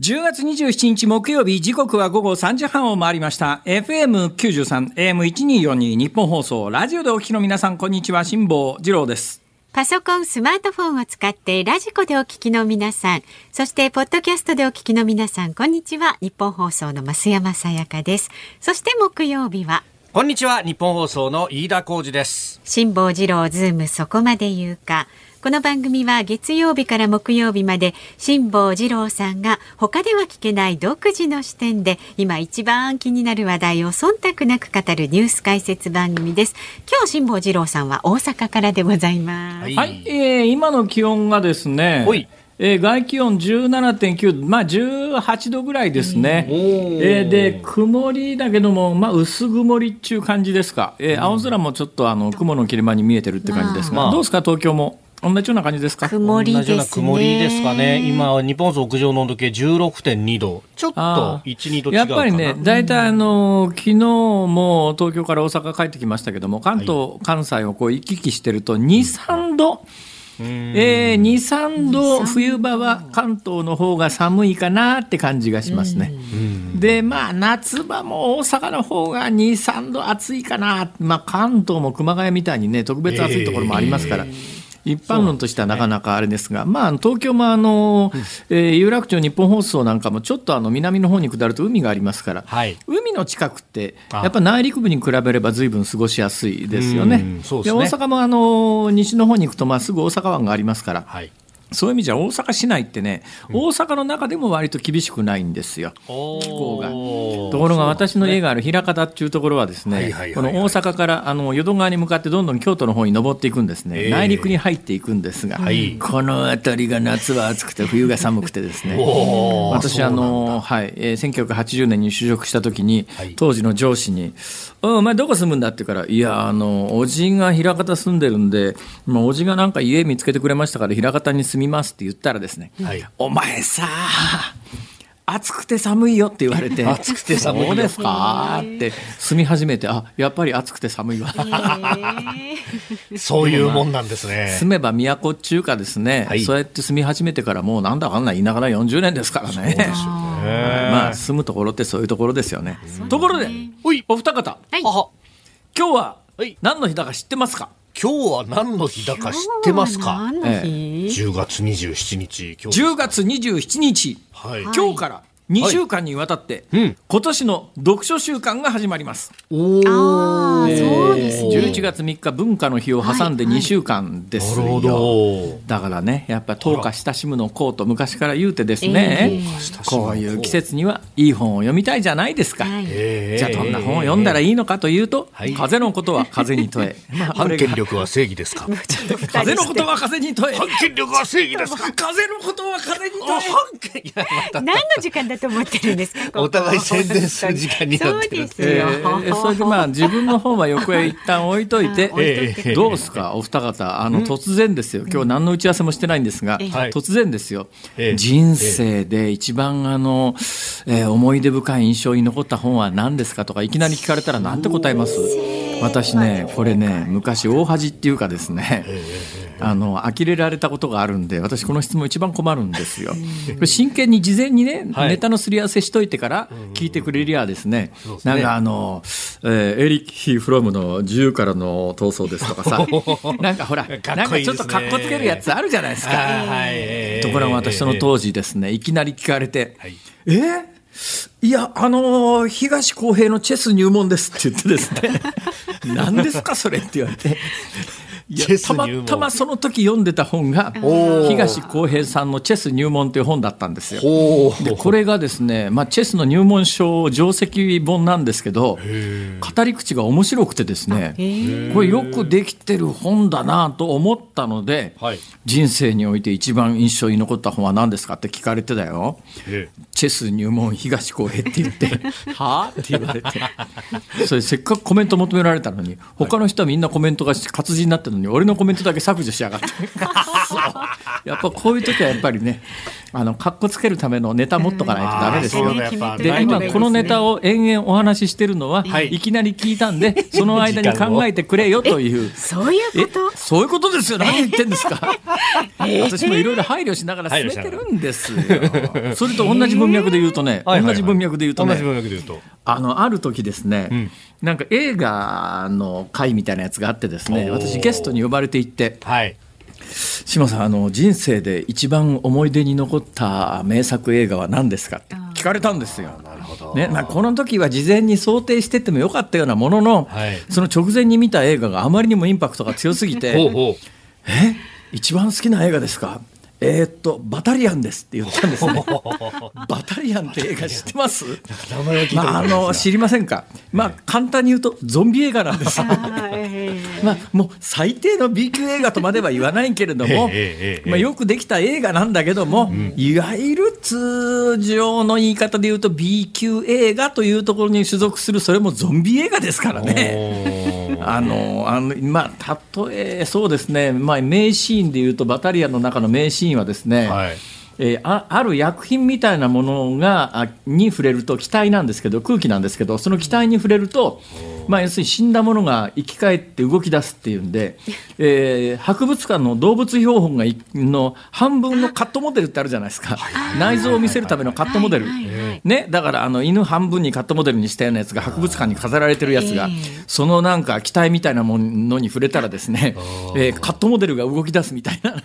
10月27日木曜日、時刻は午後3時半を回りました。FM93、AM1242 ニッポン放送、ラジオでお聞きの皆さん、こんにちは、辛坊治郎です。パソコン、スマートフォンを使ってラジコでお聞きの皆さん、そしてポッドキャストでお聞きの皆さん、こんにちは。ニッポン放送の増山さやかです。そして木曜日は、こんにちはニッポン放送の飯田浩司です辛坊治郎ズームそこまで言うか。この番組は月曜日から木曜日まで辛坊治郎さんが他では聞けない独自の視点で今一番気になる話題を忖度なく語るニュース解説番組です。今日辛坊治郎さんは大阪からでございます。はいはい、えー今の気温がですねえー外気温17.9度、まあ18度ぐらいですね。えーで、曇りだけども、まあ薄曇りっていう感じですか。えー青空もちょっとあの雲の切れ間に見えてるって感じですが、まあどうですか、東京も？同じような感じですか？曇りですね。同じような曇りですかね。今日本屋上の温度計16.2度。ちょっとあー。12度やっぱりね、大体あの昨日も東京から大阪帰ってきましたけども、関東、関西をこう行き来してると、2、3度、えー、2、3度、冬場は関東の方が寒いかなって感じがしますね。で、まあ、夏場も大阪の方が2、3度暑いかな、まあ、関東も熊谷みたいにね、特別暑いところもありますから。一般論としてはなかなかあれですが、まあ、東京もあの、えー有楽町日本放送なんかもちょっとあの南の方に下ると海がありますから、はい。海の近くってあ。やっぱ内陸部に比べれば随分過ごしやすいですよね。ですね。大阪もあの西の方に行くとまあすぐ大阪湾がありますから、はいそういう意味じゃ大阪市内ってね、大阪の中でも割と厳しくないんですよ。気候が。ところが私の家がある枚方っていうところはですねこの大阪からあの淀川に向かってどんどん京都の方に登っていくんですね、ええ。内陸に入っていくんですが、はい。この辺りが夏は暑くて冬が寒くてですね。私あの、はいえー1980年に就職した時に、はい。当時の上司に「おいお前どこ住むんだ?」って言うから「いやあのおじが枚方住んでるんで、まあ、おじがなんか家見つけてくれましたから枚方に住みます」って言ったらですね「はい。お前さ暑くて寒いよ」って言われて「暑くて寒いよ。そうですか?」って住み始めてあやっぱり暑くて寒いわ。そういうもんなんですね。住めば都っちゅうかですね、はい。そうやって住み始めてからもうなんだかんだ言いながら40年ですからね。まあ住むところってそういうところですよね。ところで、お二方、はい。あ今日ははい。何の日だか知ってますか？今日は何の日だか知ってますか？何の日、10月27日。今日10月27日、はい。今日から2週間にわたって、うん。今年の読書週間が始まります。おああ、え。ーそうですね。11月3日文化の日を挟んで2週間ですよ。なるほど。だからね、やっぱ10日親しむのこうと昔から言うてですね、えこういう季節にはいい本を読みたいじゃないですか。はい。えーじゃあどんな本を読んだらいいのかというと、はい。風のことは風に問え。まあこ反権力は正義ですか？風のことは風に問え。反権力は正義ですか？風のことは風に問あえ。反権いやまた。何の時間だ？と思ってるんですか。こ こお互い宣伝する時間になってる。そうですよ。えーそれでまあ自分の方は横へ一旦置いといて 置いといてええどうですかお二方。あの突然ですよ。今日何の打ち合わせもしてないんですがええ。突然ですよ。ええ。人生で一番あのえー思い出深い印象に残った本は何ですかとかいきなり聞かれたら何て答えます？私ねこれね昔大恥っていうかですねあの呆れられたことがあるんで私この質問一番困るんですよ。真剣に事前にね、はい。ネタのすり合わせしといてから聞いてくれりゃですね、そうですね。なんかあの、えーエリッヒ・フロムの自由からの闘争ですとかさ、なんかほら、かっなんかちょっとかっこつけるやつあるじゃないですか。はいところが私その当時ですね、いきなり聞かれて、はい。え？ーいや、あのー東公平のチェス入門ですって言ってですね、何ですかそれって言われて。いやチェスたま入門。たまその時読んでた本が東公平さんの「チェス入門」という本だったんですよ。おでこれがですね、まあ、チェスの入門書定石本なんですけど語り口が面白くてですねこれよくできてる本だなと思ったので、はい。人生において一番印象に残った本は何ですかって聞かれてだよ。えチェス入門東公平って言って「はあ?」って言われて。それせっかくコメント求められたのに他の人はみんなコメントが活字になってるのに俺のコメントだけ削除しやがって。やっぱこういう時はやっぱりねあのかっこつけるためのネタ持っとかないとダメですよ。で今このネタを延々お話ししてるのは、はい。い、きなり聞いたんで その間に考えてくれよという。そういうえこと？そういうことですよ。何言ってんですか？私もいろいろ配慮しながら進めてるんですよ。それと同じ文脈で言うとね、同じ文脈で言うとね同じ文脈で言うと。あのある時ですね、ん。なんか映画の会みたいなやつがあってですね私ゲストに呼ばれて行ってはい。島さんあの人生で一番思い出に残った名作映画は何ですかって聞かれたんですよ。なるほど。ねまあ、この時は事前に想定しててもよかったようなものの、はいその直前に見た映画があまりにもインパクトが強すぎてほうほう。え一番好きな映画ですか？えーっとバタリアンですって言ったんですね。バタリアンって映画知ってます？名前は聞いたことまあ、あないですがの知りませんか、まあ、簡単に言うとゾンビ映画なんです。よ。まあ、もう最低の B 級映画とまでは言わないけれども、まあ、よくできた映画なんだけども、いわゆる通常の言い方で言うと B 級映画というところに所属するそれもゾンビ映画ですからね。あのあのまあ、例えそうですね、まあ、名シーンでいうとバタリアの中の名シーンはですね、はい。えーあある薬品みたいなものがあに触れると気体なんですけど空気なんですけどその気体に触れると、まあ、要するに死んだものが生き返って動き出すっていうんで、えー博物館の動物標本がいの半分のカットモデルってあるじゃないですか。内臓を見せるためのカットモデル。ね、だからあの犬半分にカットモデルにしたようなやつが博物館に飾られてるやつが、ええそのなんか機体みたいなものに触れたらですね、えーカットモデルが動き出すみたいななんか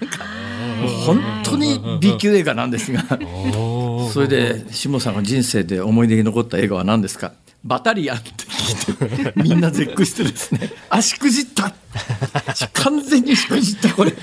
本当に B 級映画なんですがそれで下さんが人生で思い出に残った映画は何ですか？バタリアンって聞いてみんな絶句してですねあしくじった完全にしくじったこれ。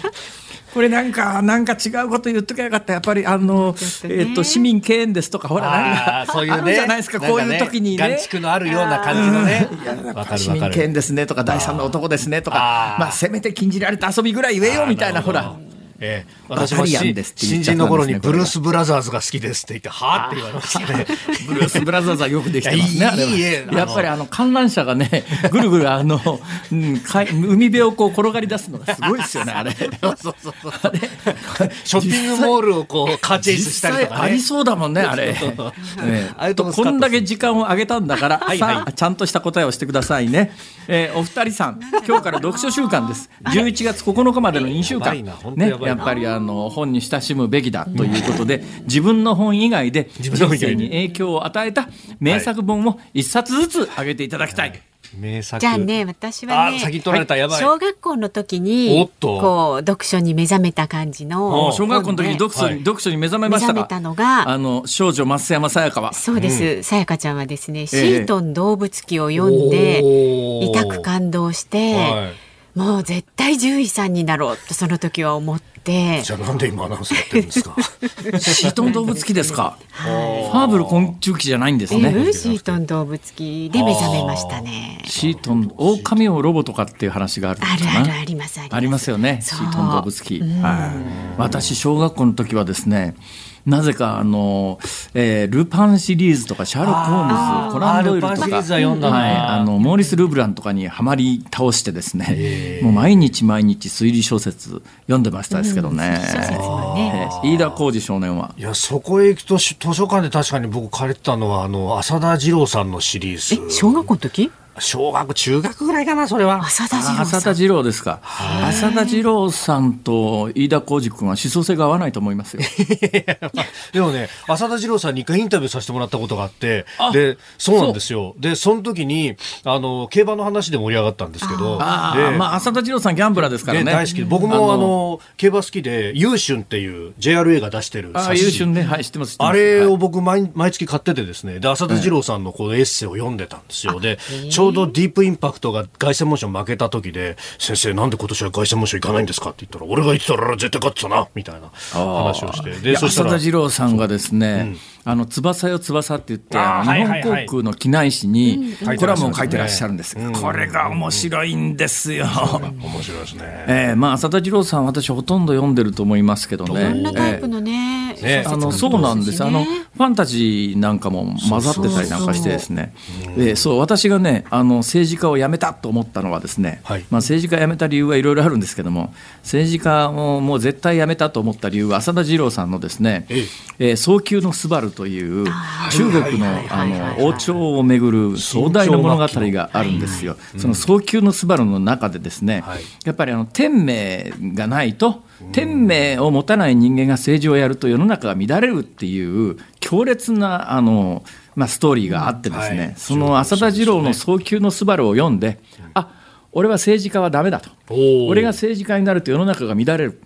これなんか、なんか違うこと言っときゃよかった。やっぱり、あの、えっと、市民敬遠ですとか、ほら、なんあか、あ、そういうね。じゃないですか、こういう時にね。のあるような感じのねいやなん。わか市民かるわかる。権ですねとか第三の男ですねとかまあせめて禁じられた遊びぐらい言えよみたいなほらええ、バタ私もしリアンですって言っ新人の頃にブルース・ブラザーズが好きですって言って、はあって言われましたね。ブルース・ブラザーズはよくできてますねいやっぱりあの観覧車がねぐるぐるあの、うん、かい海辺をこう転がり出すのがすごいですよねあれそうそうそうそう。ショッピングモールをこう、カーチェイスしたりとかね実際あり。そうだもんね、あれ。そうそうええああいうとこんだけ時間をあげたんだから、はいさあ、ちゃんとした答えをしてくださいね。えーお二人さん、今日から読書週間です。11月9日までの2週間。ねやっぱりあの本に親しむべきだということで、自分の本以外で人自分の本以外に。生に影響を与えた名作本を一冊ずつあげていただきたい。名作。じゃあね、私はね、あ、先取られた、やばい。小学校の時おにこう読書に目覚めた感じの小学校の時に読書に、はい。読書に目覚めましたか？目覚めたのがあの少女増山さやかは。そうです。さやかちゃんはですね、シートン動物記を読んで、痛く感動して、はもう絶対獣医さんになろうとその時は思ってい。じゃあなんで今アナウンスやってるんですか？シートン動物記ですか？ファーブル昆虫記じゃないんですえね。ーシートン動物記で目覚めましたね。シートン、狼をロボとかっていう話があるあるあるありますあります。ありますよね。シートン動物記。はい。私、小学校の時はですね、なぜか、あの、えールパンシリーズとか、シャーロック・ホームズ、コナン・ドイルとか、はい、あの、モーリス・ルブランとかにはまり倒してですね、もう毎日毎日推理小説読んでましたですけどね。小説もねえー飯田浩二少年は。いや、そこへ行くとし図書館で確かに僕借りてたのは、あの、浅田次郎さんのシリーズ。え小学校の時？小学、中学ぐらいかな、それは。浅田次郎さん。浅田次郎ですか。浅田次郎さんと飯田浩二君は思想性が合わないと思いますよ。でもね、浅田次郎さんに一回インタビューさせてもらったことがあってあ、で、そうなんですよ。で、その時に、あの、競馬の話で盛り上がったんですけど、あまあ浅田次郎さんギャンブラーですからね。で大好きで僕もあの競馬好きで優春っていう JRA が出してる優秀ね。はい、あれはいを僕毎毎月買っててですねで浅田次郎さんのこのエッセイを読んでたんですよでちょうどディープインパクトが凱旋門賞負けた時で先生なんで今年は凱旋門賞行かないんですか？って言ったら俺が言ってたら絶対勝ってたなみたいな話をしてでそしたら浅田次郎さんがですね、あの翼よ翼って言って日本航空の機内誌にうんコラムを書いてらっしゃるんです。うん。これが面白いんですよ。面白いですね。えーまあ浅田次郎さん私ほとんど読んでると思いますけどね。いろんなタイプえーのね、ねあのそうなんです、あのファンタジーなんかも混ざってたりなんかしてですね、えーそう私がねあの政治家を辞めたと思ったのはですね、はい。まあ、政治家辞めた理由はいろいろあるんですけども政治家をもう絶対辞めたと思った理由は浅田次郎さんのですねえ「え。ー早急のスバルという中国のあの王朝をめぐる壮大な物語があるんですよ。その早急のスバルの中でですね、はい。やっぱりあの天命がないと天命を持たない人間が政治をやると世の中が乱れるっていう強烈なあの、まあ、ストーリーがあってですね、はいその浅田次郎の早急のスバルを読んで、あ俺は政治家はダメだと。俺が政治家になると世の中が乱れる、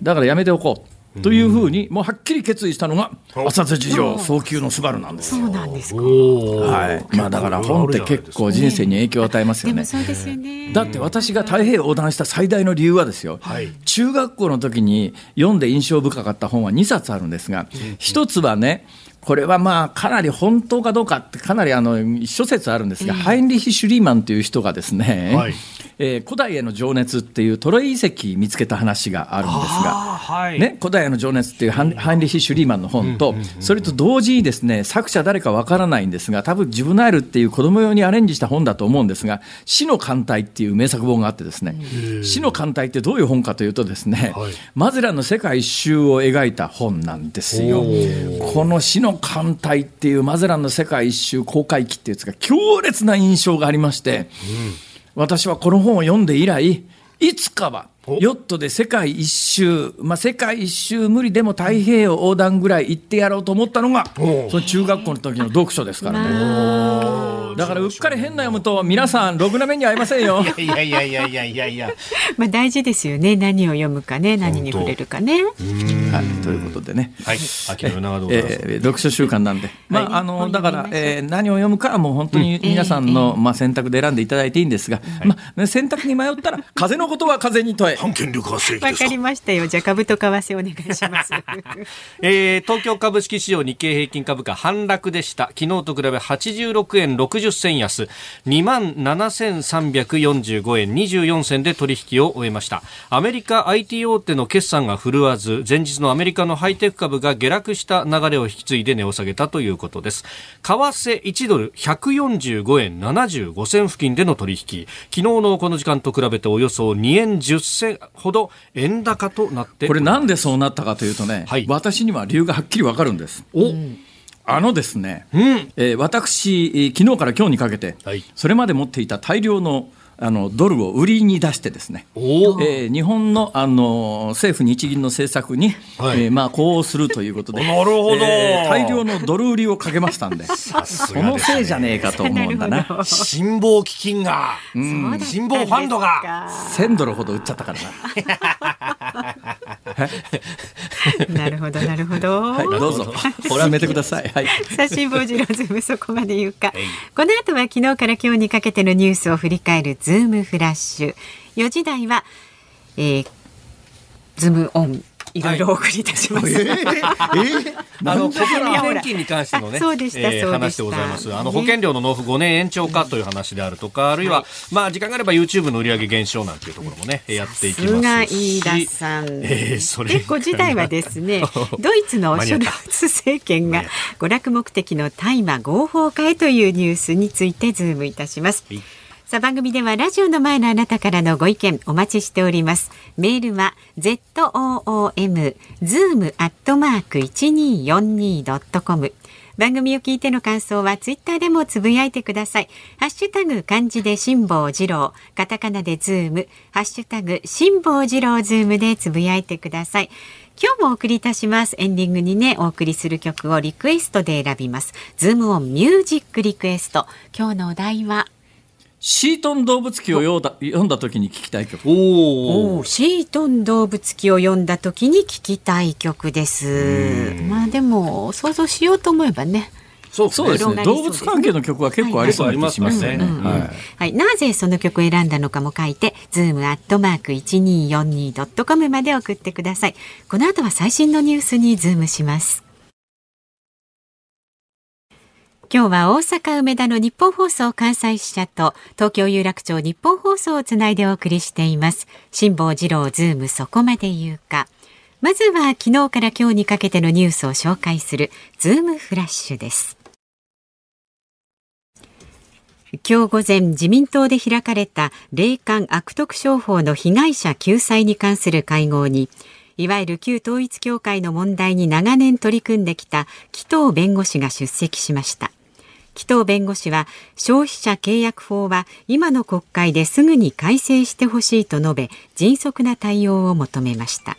だからやめておこうというふうにもうはっきり決意したのが浅田次郎早急のスバルなんですよ。そうなんですか。はいまあ、だから本って結構人生に影響を与えますよね。でもそうですよね。だって私が太平洋横断した最大の理由はですよ、はい中学校の時に読んで印象深かった本は2冊あるんですが、一つはね、これはまあかなり本当かどうかってかなりあの諸説あるんですが、ハインリヒ・シュリーマンという人がですね、はい。えー古代への情熱っていうトロイ遺跡見つけた話があるんですが。はい。ね、古代への情熱っていうハンハインリヒ・シュリーマンの本と、それと同時にですね作者誰かわからないんですが多分ジブナイルっていう子供用にアレンジした本だと思うんですが「死の艦隊」っていう名作本があってですね「死の艦隊」ってどういう本かというとですね、はい。マゼランの世界一周を描いた本なんですよ。この「死の艦隊」っていうマゼランの世界一周公開機っていうやつが強烈な印象がありまして、私はこの本を読んで以来いつかはヨットで世界一周、まあ、世界一周無理でも太平洋横断ぐらい行ってやろうと思ったのがおその中学校の時の読書ですからね。だからうっかり変な読むと皆さんろくな目に遭いませんよ。いやいやいやいやいやいや。まあ大事ですよね。何を読むかね、何に触れるかね。はい、ということでね。はい。秋の夜。えー読書習慣なんで、まああのだから、えー何を読むかはもう本当に皆さんの、まあ、選択で選んでいただいていいんですが、まあ、選択に迷ったら風のことは風に問え。反権力は正義わかですか？りましたよ。じゃあ株と為替お願いします。えー東京株式市場日経平均株価反落でした。昨日と比べ86円60銭安。2万7345円24銭で取引を終えました。アメリカ IT 大手の決算が振るわず前日のアメリカのハイテク株が下落した流れを引き継いで値を下げたということです。為替1ドル145円75銭付近での取引。昨日のこの時間と比べておよそ2円10銭ほど円高となってこれなんでそうなったかというとね、はい。私には理由がはっきりわかるんです。お、あのですね、うん。えー私、えー昨日から今日にかけて、はい。それまで持っていた大量のあのドルを売りに出してですね、おえー日本のあの政府日銀の政策に、はい。えーまあ、呼応するということで、なるほど。えー大量のドル売りをかけましたんで、そのせいじゃねえかと思うんだな。辛抱基金が、辛抱ファンドが、1000ドルほど売っちゃったからな。なるほど、なるほど。はい、どうぞ。進めてください。はい。さあ辛坊治郎ズームそこまで言うか。この後は昨日から今日にかけてのニュースを振り返るズームフラッシュ。4時台は、えー、ズームオン。いろいろお送りいたします。あ の国民いやほら年金に関してのね、あそうでしたそうでした話でございます。あのね保険料の納付5年延長かという話であるとか、あるいは、まあ時間があれば YouTube の売上減少なんていうところもね、やっていきさすがます飯田し。さん。えーそれで5時台はですね、ドイツのショルツ政権が娯楽目的の大麻合法化へというニュースについてズームいたします。はいさあ番組ではラジオの前のあなたからのご意見お待ちしております。メールは z o o m zoom アットマーク一二四二ドットコム。番組を聞いての感想はツイッターでもつぶやいてください。ハッシュタグ漢字で辛坊治郎、カタカナでズーム、ハッシュタグ辛坊治郎ズームでつぶやいてください。今日もお送りいたします。エンディングにね、お送りする曲をリクエストで選びます。ズームオンミュージックリクエスト。今日のお題は、シートン動物記を読んだ読んだ時に聞きたい曲。おお。シートン動物記を読んだ時に聴きたい曲です。まあでも想像しようと思えばね。そうそうですね。動物関係の曲は結構ありそうな気がしますよね。はいはいはいはい、なぜその曲を選んだのかも書いて、ズームアットマーク一二四二ドットコムまで送ってください。この後は最新のニュースにズームします。今日は大阪梅田のニッポン放送関西支社と東京有楽町ニッポン放送をつないでお送りしています。辛坊治郎ズームそこまで言うか。まずは昨日から今日にかけてのニュースを紹介するズームフラッシュです。今日午前自民党で開かれた霊感悪徳商法の被害者救済に関する会合にいわゆる旧統一教会の問題に長年取り組んできた紀藤弁護士が出席しました。紀藤弁護士は消費者契約法は今の国会ですぐに改正してほしいと述べ迅速な対応を求めました。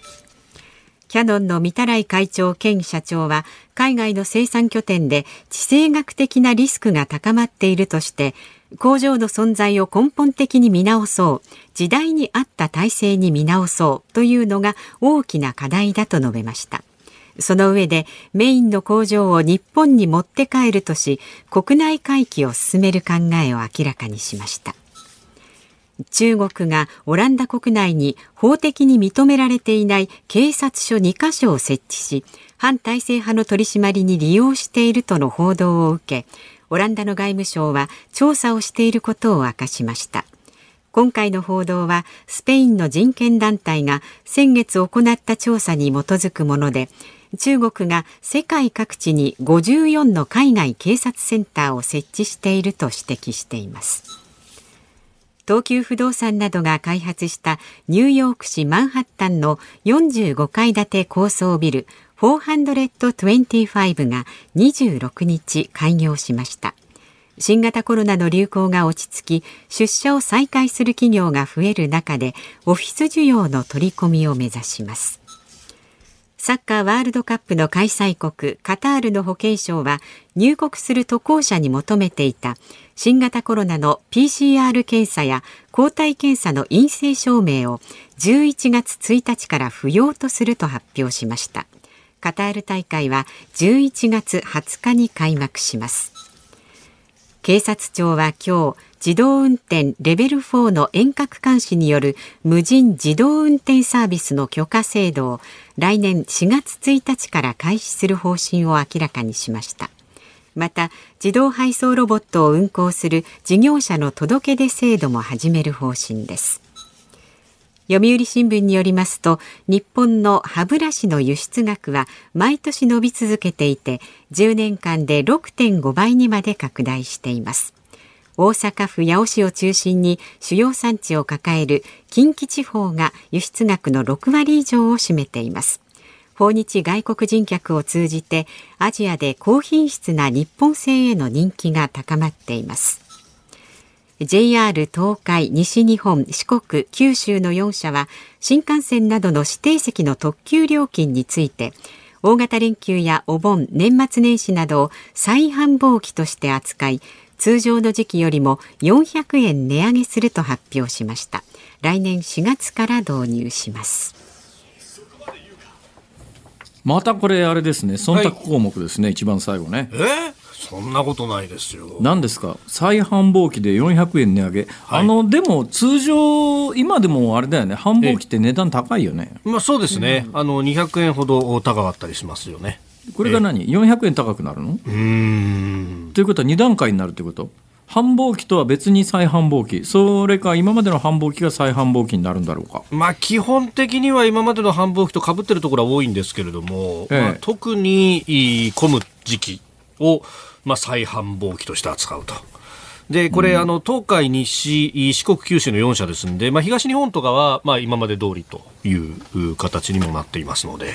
キャノンの御たらい会長兼社長は海外の生産拠点で地政学的なリスクが高まっているとして工場の存在を根本的に見直そう時代に合った体制に見直そうというのが大きな課題だと述べました。その上でメインの工場を日本に持って帰るとし国内回帰を進める考えを明らかにしました。中国がオランダ国内に法的に認められていない警察署2カ所を設置し反体制派の取り締まりに利用しているとの報道を受けオランダの外務省は調査をしていることを明かしました。今回の報道はスペインの人権団体が先月行った調査に基づくもので中国が世界各地に54の海外警察センターを設置していると指摘しています。東急不動産などが開発したニューヨーク市マンハッタンの45階建て高層ビル425が26日開業しました。新型コロナの流行が落ち着き出社を再開する企業が増える中でオフィス需要の取り込みを目指します。サッカーワールドカップの開催国カタールの保健省は入国する渡航者に求めていた新型コロナの PCR 検査や抗体検査の陰性証明を11月1日から不要とすると発表しました。カタール大会は11月20日に開幕します。警察庁は今日自動運転レベル4の遠隔監視による無人自動運転サービスの許可制度を来年4月1日から開始する方針を明らかにしました。また自動配送ロボットを運行する事業者の届け出制度も始める方針です。読売新聞によりますと日本の歯ブラシの輸出額は毎年伸び続けていて10年間で6.5倍にまで拡大しています。大阪府八尾市を中心に主要産地を抱える近畿地方が輸出額の6割以上を占めています。訪日外国人客を通じてアジアで高品質な日本製への人気が高まっています。JR 東海、西日本、四国、九州の4社は新幹線などの指定席の特急料金について大型連休やお盆、年末年始などを再繁忙期として扱い通常の時期よりも400円値上げすると発表しました。来年4月から導入します。またこれあれですね。忖度項目ですね、はい、一番最後ね。え？ーそんなことないですよ。何ですか？再繁忙期で400円値上げ、はい、あのでも通常、今でもあれだよね、繁忙期って値段高いよね。まあ、そうですね、うん、あの200円ほど高かったりしますよね。これが何、400円高くなるの？うん。ということは2段階になるということ？繁忙期とは別に再繁忙期、それか今までの繁忙期が再繁忙期になるんだろうか、まあ、基本的には今までの繁忙期とかぶってるところは多いんですけれども、ええ、まあ、特に混む時期をまあ、再繁忙期として扱うと。で、これ、うん、あの、東海、西、四国、九州の4社ですんで、まあ、東日本とかは、まあ、今まで通りという形にもなっていますので。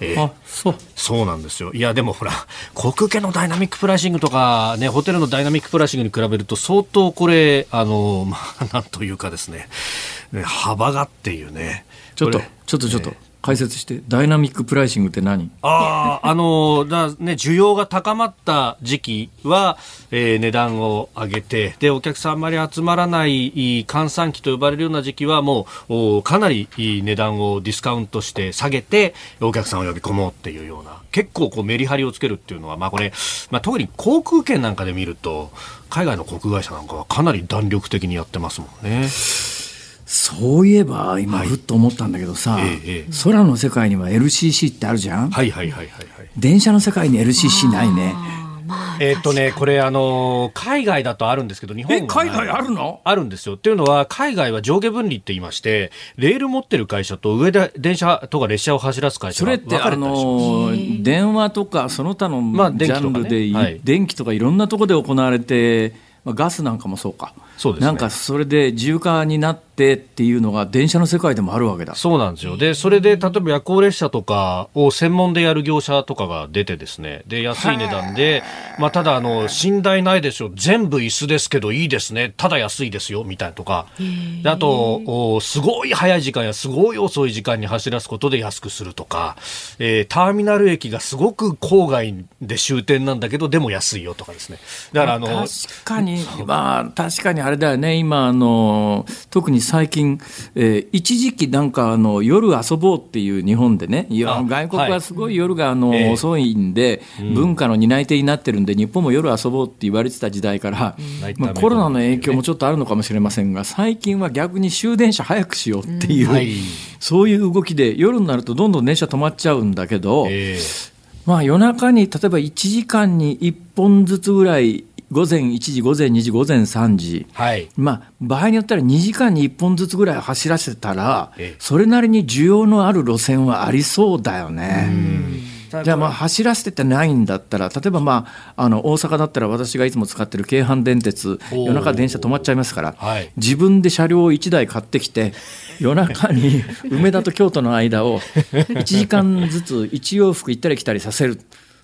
えー、あそう。そうなんですよ。いやでもほら航空券のダイナミックプライシングとか、ね、ホテルのダイナミックプライシングに比べると相当これあの、まあ、なんというかですね。幅がっていうね。ちょっとちょっとちょっと、解説してダイナミックプライシングって何？あああのだね需要が高まった時期は、えー、値段を上げてでお客さんあまり集まらない閑散期と呼ばれるような時期はもうかなり値段をディスカウントして下げてお客さんを呼び込もうっていうような結構こうメリハリをつけるっていうのはまあこれ、まあ、特に航空券なんかで見ると海外の航空会社なんかはかなり弾力的にやってますもんね。そういえば今ふっと思ったんだけどさ、はい。ええ、空の世界には LCC ってあるじゃん、はいはいはいはい、はい、電車の世界に LCC ないね。まあえっとね、これあの海外だとあるんですけど、日本え、海外あるの？あるんですよ。っていうのは、海外は上下分離って言いまして、レール持ってる会社と上で電車とか列車を走らす会社がそれって、あ分かれたりします。のー電話とか、その他のまあジ電気とかね。ャンルでい、はい。電気とかいろんなところで行われて、まあ、ガスなんかもそうか。そうですね。なんかそれで自由化になってっていうのが電車の世界でもあるわけだ。そうなんですよ。で、それで、例えば夜行列車とかを専門でやる業者とかが出てですね、で、安い値段で、まあ、ただ、あの、寝台ないでしょ、全部椅子ですけどいいですね、ただ安いですよ、みたいなとか、であと、おすごい早い時間やすごい遅い時間に走らすことで安くするとか、えーターミナル駅がすごく郊外で終点なんだけど、でも安いよとかですね。だから、あの、確かに、まあ、確かにあれだよね、今、あの特に最近、えー一時期なんかあの、夜遊ぼうっていう日本でね、いやあ外国はすごい夜があの、ええ。遅いんで、文化の担い手になってるんで、日本も夜遊ぼうって言われてた時代から、ナイトアメリカンまあ、コロナの影響もちょっとあるのかもしれませんが、最近は逆に終電車早くしようっていう、はい。そういう動きで、夜になるとどんどん電車止まっちゃうんだけど、えーまあ、夜中に例えば1時間に1本ずつぐらい、午前1時、午前2時、午前3時、はい。まあ、場合によったら2時間に1本ずつぐらい走らせたらええ、それなりに需要のある路線はありそうだよね。じゃあまあ走らせてないんだったら、例えばまあ、あの大阪だったら私がいつも使ってる京阪電鉄、夜中電車止まっちゃいますから、はい自分で車両を1台買ってきて、夜中に 梅田と京都の間を1時間ずつ1往復行ったり来たりさせる。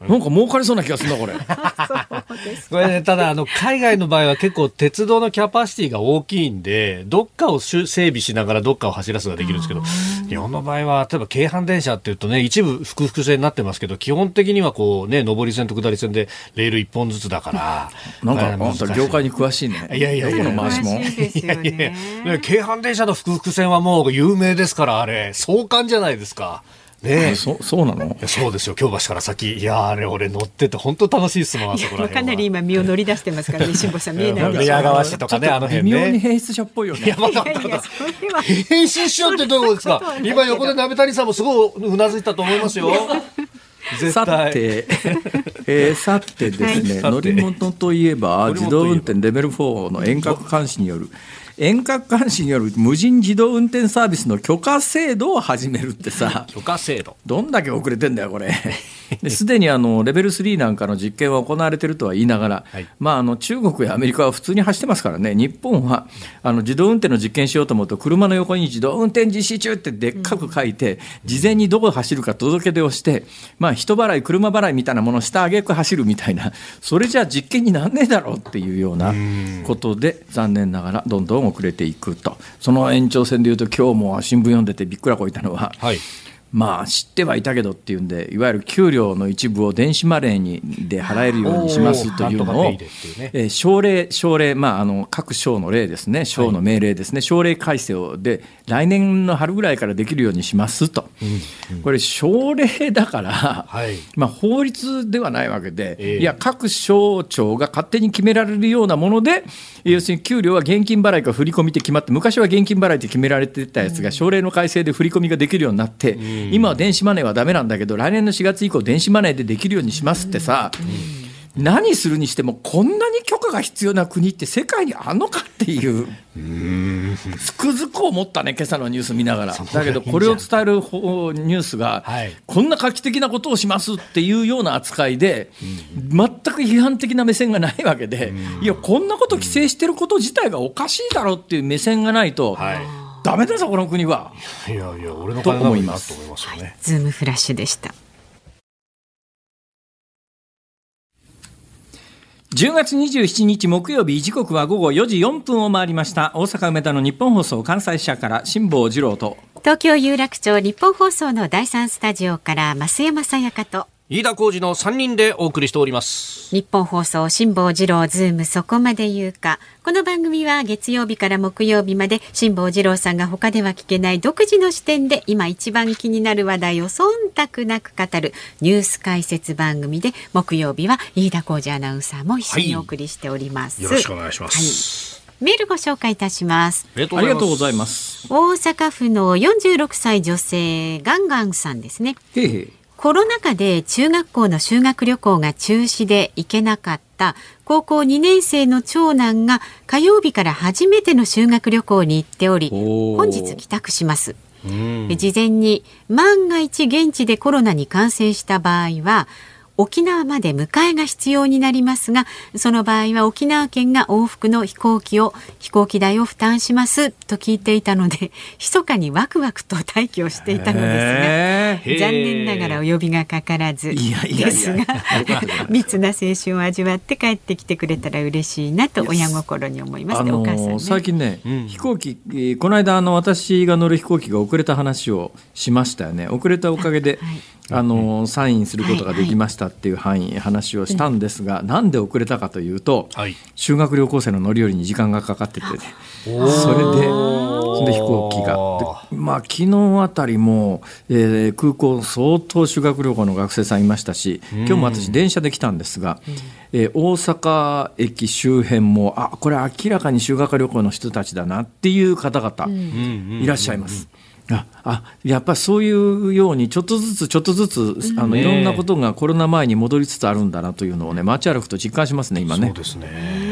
なんか儲かりそうな気がするな、これ。これね、ただ、あの、海外の場合は結構鉄道のキャパシティが大きいんで、どっかを整備しながらどっかを走らすができるんですけど、日本の場合は、例えば京阪電車っていうとね、一部複々線になってますけど、基本的にはこうね、上り線と下り線でレール一本ずつだから。なんか、えーあんた業界に詳しいね。いやいやいやどこの回しも。いやいや京阪電車の複々線はもう有名ですから、あれ、壮観じゃないですか。ねえそそうなの？そうですよ、京橋から先。いや、あれ、俺乗ってて、本当楽しいっすもん、あそこら辺は。かなり今身を乗り出してますからね、辛坊さん見えないでしょ。宮川市とかね、あの辺微妙にね。変質者っぽいよね。いやいや、それは。変身しようってどういうことですか今横で鍋谷さんもすごいうなずいたと思いますよ。絶さ対。て、えーさてですね、はい乗り物といえば、乗り物といえば自動運転レベル4の遠隔監視による、遠隔監視による無人自動運転サービスの許可制度を始めるってさ、許可制度。どんだけ遅れてんだよ、これ。ですでにあのレベル3なんかの実験は行われているとは言いながら、はい。まあ、あの中国やアメリカは普通に走ってますからね、日本はあの自動運転の実験しようと思うと、車の横に自動運転実施中ってでっかく書いて、事前にどこ走るか届け出をして、まあ、人払い、車払いみたいなものをしたあげく走るみたいな、それじゃあ実験になんねえだろうっていうようなことで、残念ながらどんどん遅れていくと、その延長線でいうと、今日も新聞読んでてびっくらこいたのは、はい。まあ知ってはいたけどっていうんでいわゆる給料の一部を電子マネーにで払えるようにしますというのをえー省令省令まああの各省の例ですね。省の命令ですね。省令改正をで来年の春ぐらいからできるようにしますと。これ省令だからはい。まあ法律ではないわけでええ。いや各省庁が勝手に決められるようなもので要するに給料は現金払いか振り込みって決まって昔は現金払いって決められてたやつが省令の改正で振り込みができるようになって今は電子マネーはダメなんだけど来年の4月以降電子マネーでできるようにしますってさ何するにしてもこんなに許可が必要な国って世界にあんのかっていうつくづく思ったね今朝のニュース見ながら。だけどこれを伝える方ニュースが、はい。こんな画期的なことをしますっていうような扱いで、全く批判的な目線がないわけで、いや、こんなこと規制してること自体がおかしいだろうっていう目線がないと、はダメだぞ、この国は。い。いやいや、俺のと金なの思いますになと思いますよね。ズームフラッシュでした。10月27日木曜日時刻は午後4時4分を回りました大阪梅田の日本放送関西支社から辛坊治郎と東京有楽町日本放送の第三スタジオから増山さやかと飯田浩二の3人でお送りしております。日本放送辛坊治郎ズームそこまで言うか。この番組は月曜日から木曜日まで辛坊治郎さんが他では聞けない独自の視点で今一番気になる話題を忖度なく語るニュース解説番組で木曜日は飯田浩二アナウンサーも一緒にお送りしております、よろしくお願いします。メールご紹介いたします。ありがとうございます。大阪府の46歳女性ガンガンさんですね。へいへいコロナ禍で中学校の修学旅行が中止で行けなかっした高校2年生の長男が火曜日から初めての修学旅行に行っており本日帰宅します。うん。事前に万が一現地でコロナに感染した場合は沖縄まで迎えが必要になりますがその場合は沖縄県が往復の飛行機を飛行機代を負担しますと聞いていたので密かにワクワクと待機をしていたのですが残念ながらお呼びがかからずいやいやいや。ですが密な青春を味わって帰ってきてくれたら嬉しいなと親心に思いますね、あお母さんね。の。最近ね、うん。飛行機、えーこの間あの私が乗る飛行機が遅れた話をしましたよね。遅れたおかげで、はいあのサインすることができましたっていう範囲、話をしたんですが、なんで遅れたかというと、はい。修学旅行生の乗り降りに時間がかかっててねそれでで飛行機が。でまあ昨日あたりも、えー空港相当修学旅行の学生さんいましたし今日も私電車で来たんですが、えー大阪駅周辺もあこれ明らかに修学旅行の人たちだなっていう方々いらっしゃいます。ああやっぱりそういうようにちょっとずつちょっとずつあのいろんなことがコロナ前に戻りつつあるんだなというのをね街歩くと実感しますね今ね。そうですね。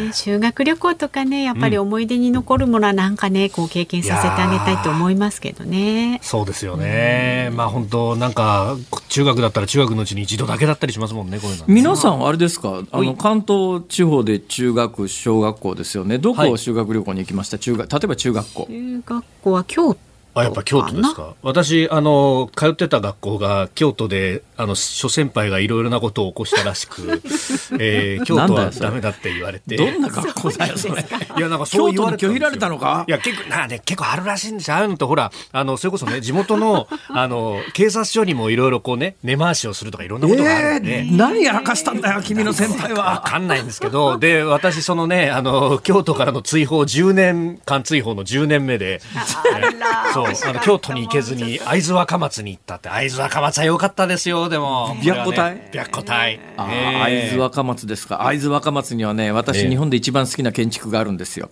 ね修学旅行とかねやっぱり思い出に残るものはなんかねこう経験させてあげたいと思いますけどね。そうですよね。まあ本当なんか中学だったら中学のうちに一度だけだったりしますもんねこういうのね。皆さんあれですか？あはい。の関東地方で中学小学校ですよね。どこはい。を修学旅行に行きました？中学例えば中学校。中学校は京都あやっぱ京都ですか？私あの通ってた学校が京都であの諸先輩がいろいろなことを起こしたらしく、えー京都はダメだって言われて。どんな学校だよそれ。いやなんかそう京言われ拒否られたのか？いや結構なあね結構あるらしいんですよ。ああいうのってほらあのそれこそね地元の あの警察署にもいろいろこうね根回しをするとかいろんなことがあるんで、えー何やらかしたんだよ 君の先輩わはかんないんですけど、で、私、そのね、あの、京都からの追放、10年間追放の10年目で、そう、あの、京都に行けずに、会津若松に行ったって、会津若松は良かったですよ、でも。白虎隊？白虎隊。会津若松ですか。会津若松にはね私、ええ日本で一番好きな建築があるんですよ。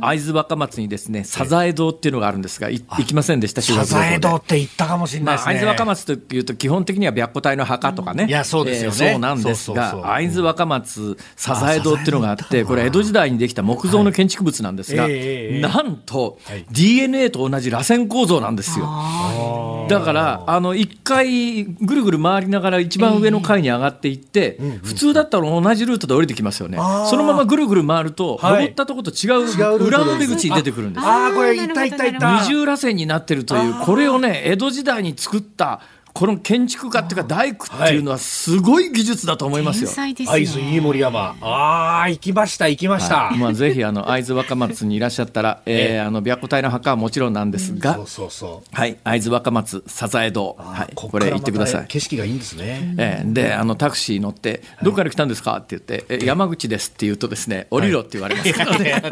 会津若松にですねサザエ堂っていうのがあるんですがい行きませんでした修サザエ堂って行ったかもしれないまあ、ですね。会津若松というと基本的には白虎隊の墓とかね、いやそうですよね。えーそうなんですが会津若松サザエ堂っていうのがあってこれ江戸時代にできた木造の建築物なんですが、なんとはい。DNA と同じ螺旋構造なんですよ。だからあの一回ぐるぐる回りながら一番上の階に上がっていって、普通だったら同じルートで降りてきますよね、そのままぐるぐる回ると、はい。登ったとこと違う裏の出口に出てくるんです。ああ、これ、いたいたい。た。二重らせんになってるというこれをね江戸時代に作ったこの建築家っていうか大工っていうのはすごい技術だと思います天よ。才です会津飯ね。盛山。ああ、行きました、行きました。はいまあ、ぜひあの会津若松にいらっしゃったら、えーあの白虎隊の墓はもちろんなんですが、そうそうそう。はい、会津若松サザエ堂、はい、これ行ってください。景色がいいんですね。えーであのタクシー乗って「どこから来たんですか?」って言って「え山口です」って言うとですね「降りろ」って言われますからね。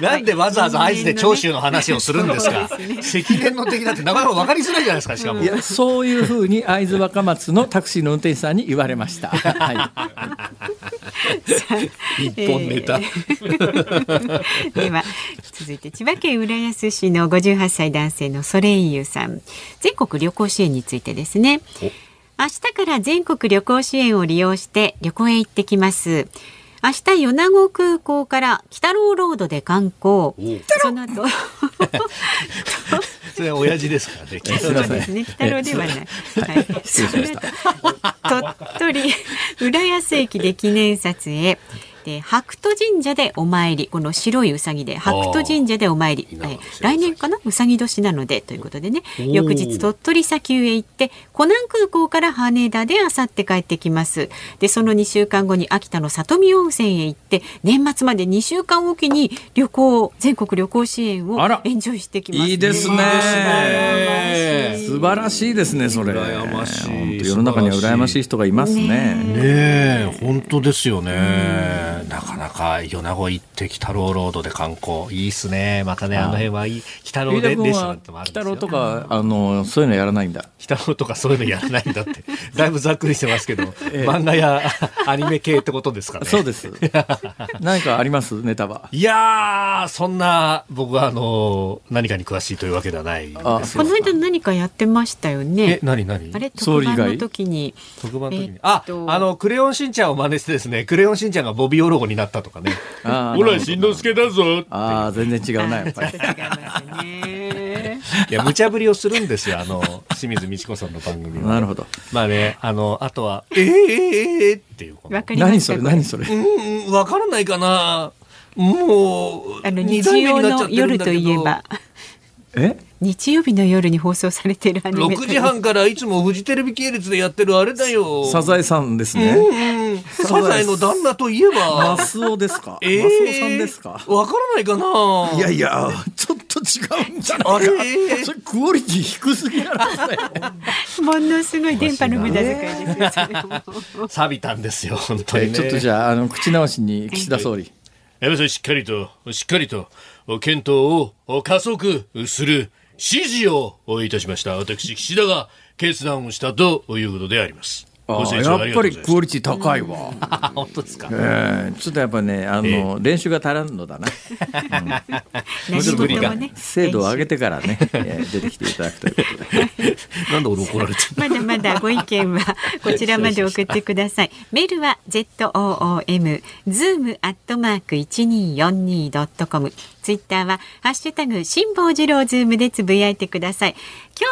なんでわざわざ会津で長州の話をするんですか？赤連の敵だってなかなか分かりづらいじゃないですか。しかもい。やそういうふうに会津若松のタクシーの運転手さんに言われました。はい。一本ネタ。では続いて千葉県浦安市の58歳男性のソレイユさん。全国旅行支援についてですね。明日から全国旅行支援を利用して旅行へ行ってきます。明日米子空港から北郎ロードで観光。その後 それ親父ですからね。そうですね。北郎ではない。はい。失礼しました鳥取 浦安駅で記念撮影。で白兎神社でお参りこの白いうさぎで白兎神社でお参り。え来年かなうさぎ年な？のでということでね。ー。翌日鳥取砂丘へ行って湖南空港から羽田であさって帰ってきます。でその2週間後に秋田の里見温泉へ行って年末まで2週間おきに旅行全国旅行支援をあら。エンジョイしてきますいいですね。素晴らしい。ですねそれ。羨ましい。本当世の中には羨ましい人がいますね。ねえ、本当ですよね。なかなか米子行って北郎ロードで観光いいっすね。またねあの辺はいい北郎で列車なはんてもあるんですよ。北郎とかあのそういうのやらないんだ北郎とかそういうのやらないんだって。だいぶざっくりしてますけど、漫画やアニメ系ってことですかね。そうです 何かありますネタは？いやー、そんな僕はあの何かに詳しいというわけではないです。あこの間何かやってましたよえね、。何何？あれ特番の時に特番の時に、えっあ、とあの、クレヨンしんちゃんを真似してですね、クレヨンしんちゃんがボビー・オロロゴになったとかね。ほら、しんのすけだぞああ、全然違うな、やっぱり。いや、無茶ぶりをするんですよ、あの、清水美智子さんの番組は。なるほど。まあね、あの、あとは、えー、えー、えー、っていう。わかりま何それ。何それ。うん、わからないかなもう、あの二日曜の夜といえば。え？日曜日の夜に放送されてるアニメ6時半からいつもフジテレビ系列でやってるあれだよ。サザエさんですうんね。うん。サザエの旦那といえば。マスオですか？えーマスオさんですか？わからないかないやいや、ちょっと違うんじゃないか。あれ？それクオリティ低すぎならだよ。ものすごい電波の無駄遣いですよ。錆びたんですよ、本当に、ね。ちょっとじゃあ、あの、口直しに岸田総理。皆さんしっかりと、しっかりと、検討を加速する指示をいたしました。私、岸田が決断をしたということであります。あやっぱりクオリティ高いわ。あ本当ですか。ええちょっとやっぱね、あの、練習が足らんのだな。何事もね。精度を上げてからね、えー出てきていただくということで。なんで俺怒られてまだまだご意見はこちらまで送ってください。メールは z o o m zoom アットマーク一二四二ドットコム。ツイッターはハッシュタグ辛坊治郎ズームでつぶやいてください。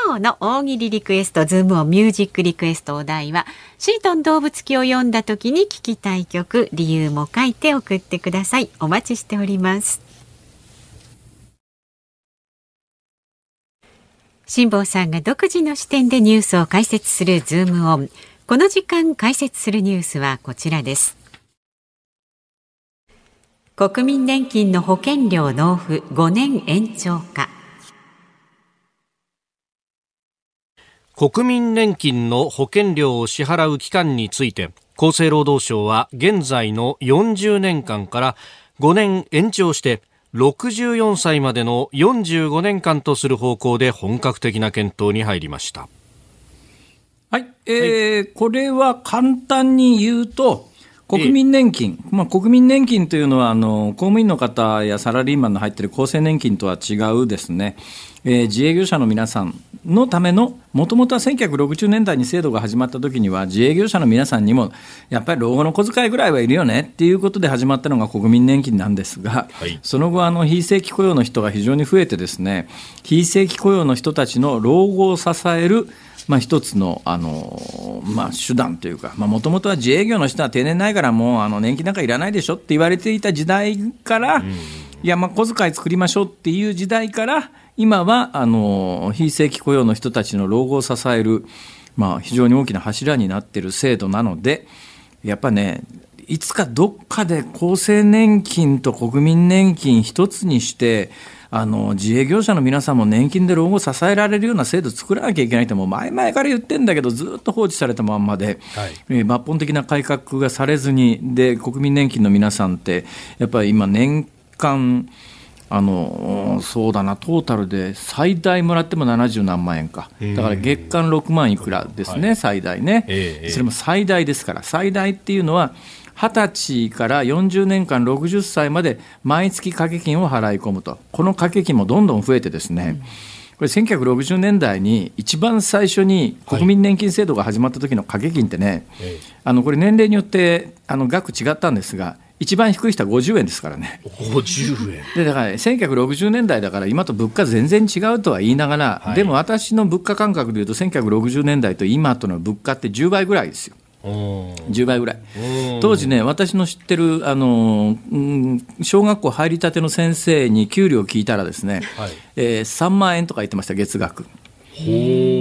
今日の大喜利リクエストズームをミュージックリクエストお題はシートン動物記を読んだ時に聞きたい曲理由も書いて送ってください。お待ちしております。辛坊さんが独自の視点でニュースを解説するズームオン。この時間解説するニュースはこちらです。国民年金の保険料納付5年延長か。国民年金の保険料を支払う期間について厚生労働省は現在の40年間から5年延長して64歳までの45年間とする方向で本格的な検討に入りましたはい、えーこれは簡単に言うと、国民年金、まあ、国民年金というのはあの公務員の方やサラリーマンの入っている厚生年金とは違うですね、えー自営業者の皆さんのための、もともとは1960年代に制度が始まった時には、自営業者の皆さんにも、やっぱり老後の小遣いぐらいはいるよねっていうことで始まったのが国民年金なんですが、はい。その後あの、非正規雇用の人が非常に増えてですね、非正規雇用の人たちの老後を支えるまあ、一つのあの、まあ、手段というか、もともとは自営業の人は定年ないから、もうあの年金なんかいらないでしょって言われていた時代から、いや、まあ、小遣い作りましょうっていう時代から、今はあの非正規雇用の人たちの老後を支える、まあ、非常に大きな柱になっている制度なので、やっぱね、いつかどっかで厚生年金と国民年金一つにして、あの自営業者の皆さんも年金で老後を支えられるような制度作らなきゃいけないって、もう前々から言ってんだけど、ずっと放置されたまんまで、はい。えー抜本的な改革がされずに、で国民年金の皆さんって、やっぱり今、年間、あのそうだな、トータルで最大もらっても70何万円か、だから月間6万いくらですね、最大ね、ええ。それも最大ですから、最大っていうのは、20歳から40年間、60歳まで毎月掛け金を払い込むと、この掛け金もどんどん増えてですね、これ、1960年代に一番最初に国民年金制度が始まった時の掛け金ってね、えあのこれ、年齢によってあの額違ったんですが、一番低い人は50円ですからね。50円。でだから、ね、1960年代だから今と物価全然違うとは言いながら、はい。でも私の物価感覚でいうと1960年代と今との物価って10倍ぐらいですよ。うん10倍ぐらい。うん。当時ね私の知ってるあの、うん、小学校入りたての先生に給料を聞いたらですね、はい。えー3万円とか言ってました月額。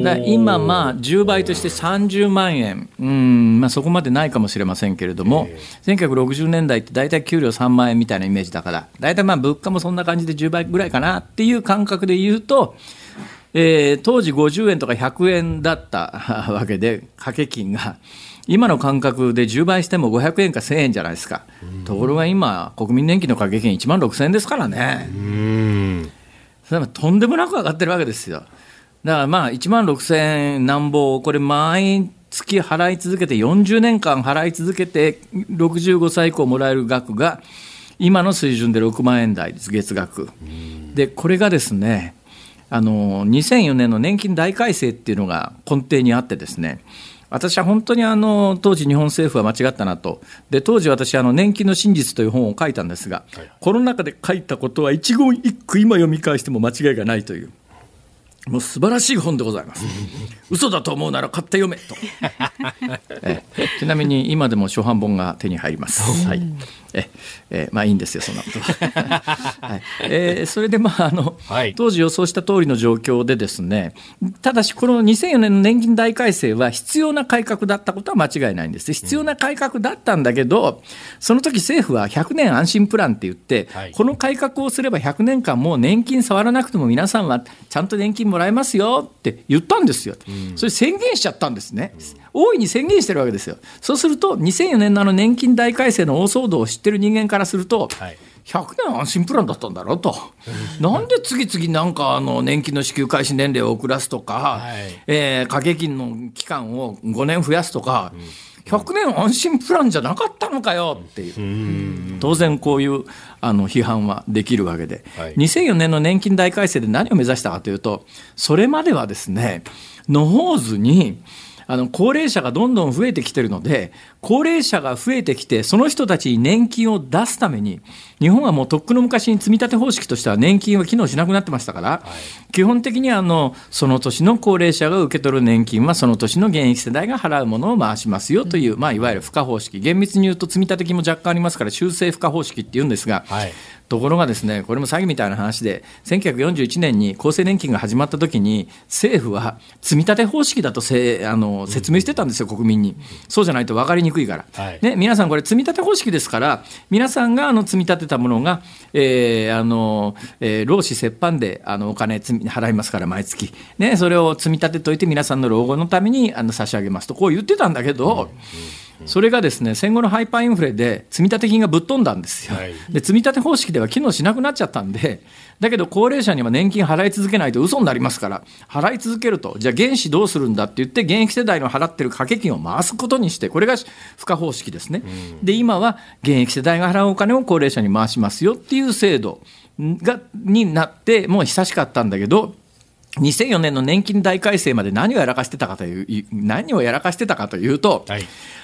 だ今、まあ、10倍として30万円、うんまあ、そこまでないかもしれませんけれども、1960年代って大体給料3万円みたいなイメージだから、大体まあ物価もそんな感じで10倍ぐらいかなっていう感覚で言うと、えー当時50円とか100円だったわけで、掛け金が。今の感覚で10倍しても500円か1000円じゃないですか、ところが今、国民年金の掛け金1万6000円ですからね。とんでもなく上がってるわけですよ。だからまあ1万6000円なんぼ、これ毎月払い続けて、40年間払い続けて、65歳以降もらえる額が、今の水準で6万円台です、月額。で、これがですね、あの2004年の年金大改正っていうのが根底にあってですね、私は本当にあの当時、日本政府は間違ったなと、で当時、私、あの年金の真実という本を書いたんですが、はい、コロナ禍で書いたことは一言一句、今読み返しても間違いがないという。もう素晴らしい本でございます。嘘だと思うなら買って読めと。えちなみに今でも初版本が手に入ります。はい。ええまあいいんですよそんなことは、はい。えー、それでまああの、はい、当時予想した通りの状況でですねただしこの2004年の年金大改正は必要な改革だったことは間違いないんです。必要な改革だったんだけど、その時政府は100年安心プランって言って、はい、この改革をすれば100年間もう年金触らなくても皆さんはちゃんと年金もらえますよって言ったんですよ、うん、それ宣言しちゃったんですね、うん大いに宣言してるわけですよ。そうすると、2004年のあの年金大改正の大騒動を知ってる人間からすると、はい。100年安心プランだったんだろうと、なんで次々なんかあの年金の支給開始年齢を遅らすとか、はい、えー、掛け金の期間を5年増やすとか、100年安心プランじゃなかったのかよっていう、当然こういうあの批判はできるわけで、はい、2004年の年金大改正で何を目指したかというと、それまではですね、野放図に、あの高齢者がどんどん増えてきてるので、高齢者が増えてきて、その人たちに年金を出すために、日本はもうとっくの昔に積み立て方式としては年金は機能しなくなってましたから、はい、基本的にあのその年の高齢者が受け取る年金は、その年の現役世代が払うものを回しますよという、まあ、いわゆる付加方式、厳密に言うと積み立て金も若干ありますから、修正付加方式って言うんですが、はいところがですね、これも詐欺みたいな話で、1941年に厚生年金が始まった時に、政府は積み立て方式だとせあの説明してたんですよ、国民に。そうじゃないと分かりにくいから。はい、ね、皆さんこれ積み立て方式ですから、皆さんがあの積み立てたものが、えー、あの、えー、労使折半であのお金払いますから、毎月。ね、それを積み立てといて皆さんの老後のためにあの差し上げますと、こう言ってたんだけど、うんうんそれがですね戦後のハイパーインフレで積立金がぶっ飛んだんですよ、はい、で積立方式では機能しなくなっちゃったんで、だけど高齢者には年金払い続けないと嘘になりますから、払い続けると、じゃあ原資どうするんだって言って、現役世代の払ってる掛け金を回すことにして、これが付加方式ですね、うん、で今は現役世代が払うお金を高齢者に回しますよっていう制度がになって、もう久しかったんだけど、2004年の年金大改正まで何をやらかしてたかという、何をやらかしてたかというと、はい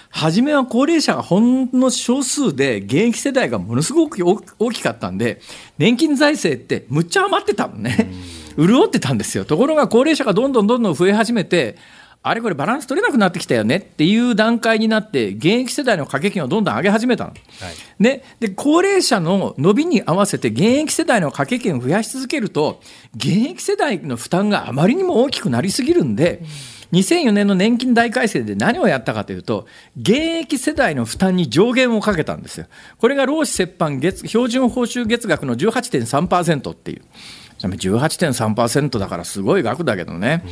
初めは高齢者がほんの少数で、現役世代がものすごく大きかったんで、年金財政ってむっちゃ余ってたのね。潤ってたんですよ。ところが高齢者がどんどんどんどん増え始めて、あれこれバランス取れなくなってきたよねっていう段階になって、現役世代の掛け金をどんどん上げ始めたの。はい、でで、高齢者の伸びに合わせて現役世代の掛け金を増やし続けると、現役世代の負担があまりにも大きくなりすぎるんで、うん2004年の年金大改正で何をやったかというと、現役世代の負担に上限をかけたんですよ。これが労使折半月標準報酬月額の18.3%っていう。18.3%だからすごい額だけどね、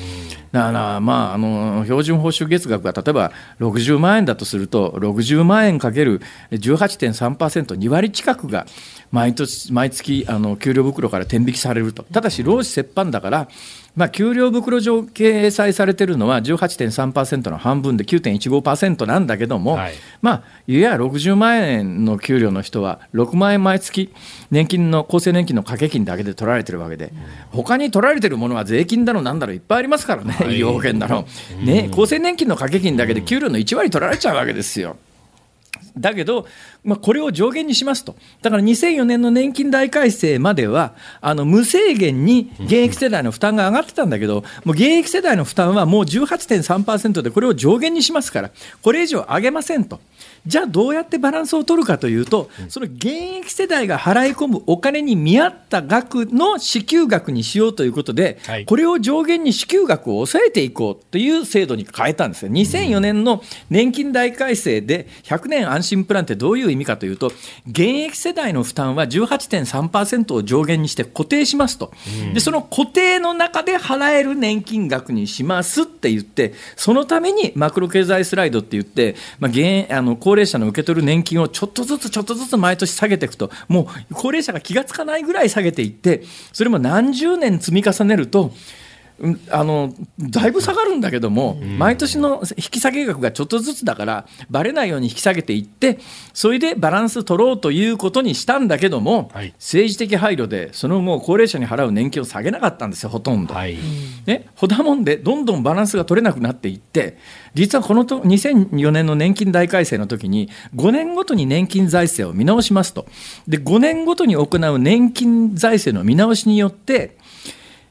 だからまああの標準報酬月額が例えば60万円だとすると、60万円かける18.3%、2割近くが毎年毎月あの給料袋から天引きされると、ただし労使折半だから、まあ、給料袋上掲載されてるのは18.3%の半分で9.15%なんだけども、はい、まあ、いや60万円の給料の人は6万円毎月年金の厚生年金の掛け金だけで取られてるわけで、他に取られてるものは税金だろなんだろいっぱいありますからね、はい、医療保険だろ、ね、厚生年金の掛け金だけで給料の1割取られちゃうわけですよ。だけど、まあ、これを上限にしますと、だから2004年の年金大改正までは、あの無制限に現役世代の負担が上がってたんだけど、もう現役世代の負担はもう18.3%で、これを上限にしますから、これ以上上げませんと。じゃあどうやってバランスを取るかというと、その現役世代が払い込むお金に見合った額の支給額にしようということで、これを上限に支給額を抑えていこうという制度に変えたんですよ。2004年の年金大改正で100年安心プランってどういう意味かというと、現役世代の負担は18.3%を上限にして固定しますと。で、その固定の中で払える年金額にしますって言って、そのためにマクロ経済スライドって言って、まあ、現あの高齢者の受け取る年金をちょっとずつちょっとずつ毎年下げていくと、もう高齢者が気がつかないぐらい下げていって、それも何十年積み重ねると、うんあのだいぶ下がるんだけども、毎年の引き下げ額がちょっとずつだから、ばれないように引き下げていって、それでバランス取ろうということにしたんだけども、はい政治的配慮で、その後、高齢者に払う年金を下げなかったんですよ、ほとんど。はい。ね、ほだもんでどんどんバランスが取れなくなっていって、実はこのと2004年の年金大改正の時に、5年ごとに年金財政を見直しますと、で5年ごとに行う年金財政の見直しによって、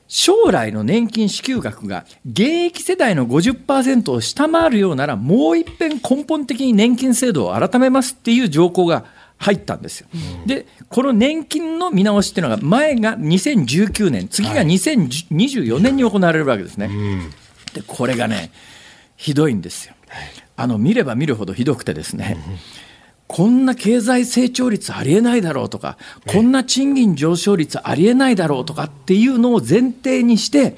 将来の年金支給額が現役世代の50%を下回るようなら、もう一遍根本的に年金制度を改めますっていう条項が入ったんですよ。で、この年金の見直しっていうのが、前が2019年、次が2024年に行われるわけですね。で、これがね、ひどいんですよ。あの見れば見るほどひどくてですね、こんな経済成長率ありえないだろうとか、こんな賃金上昇率ありえないだろうとかっていうのを前提にして、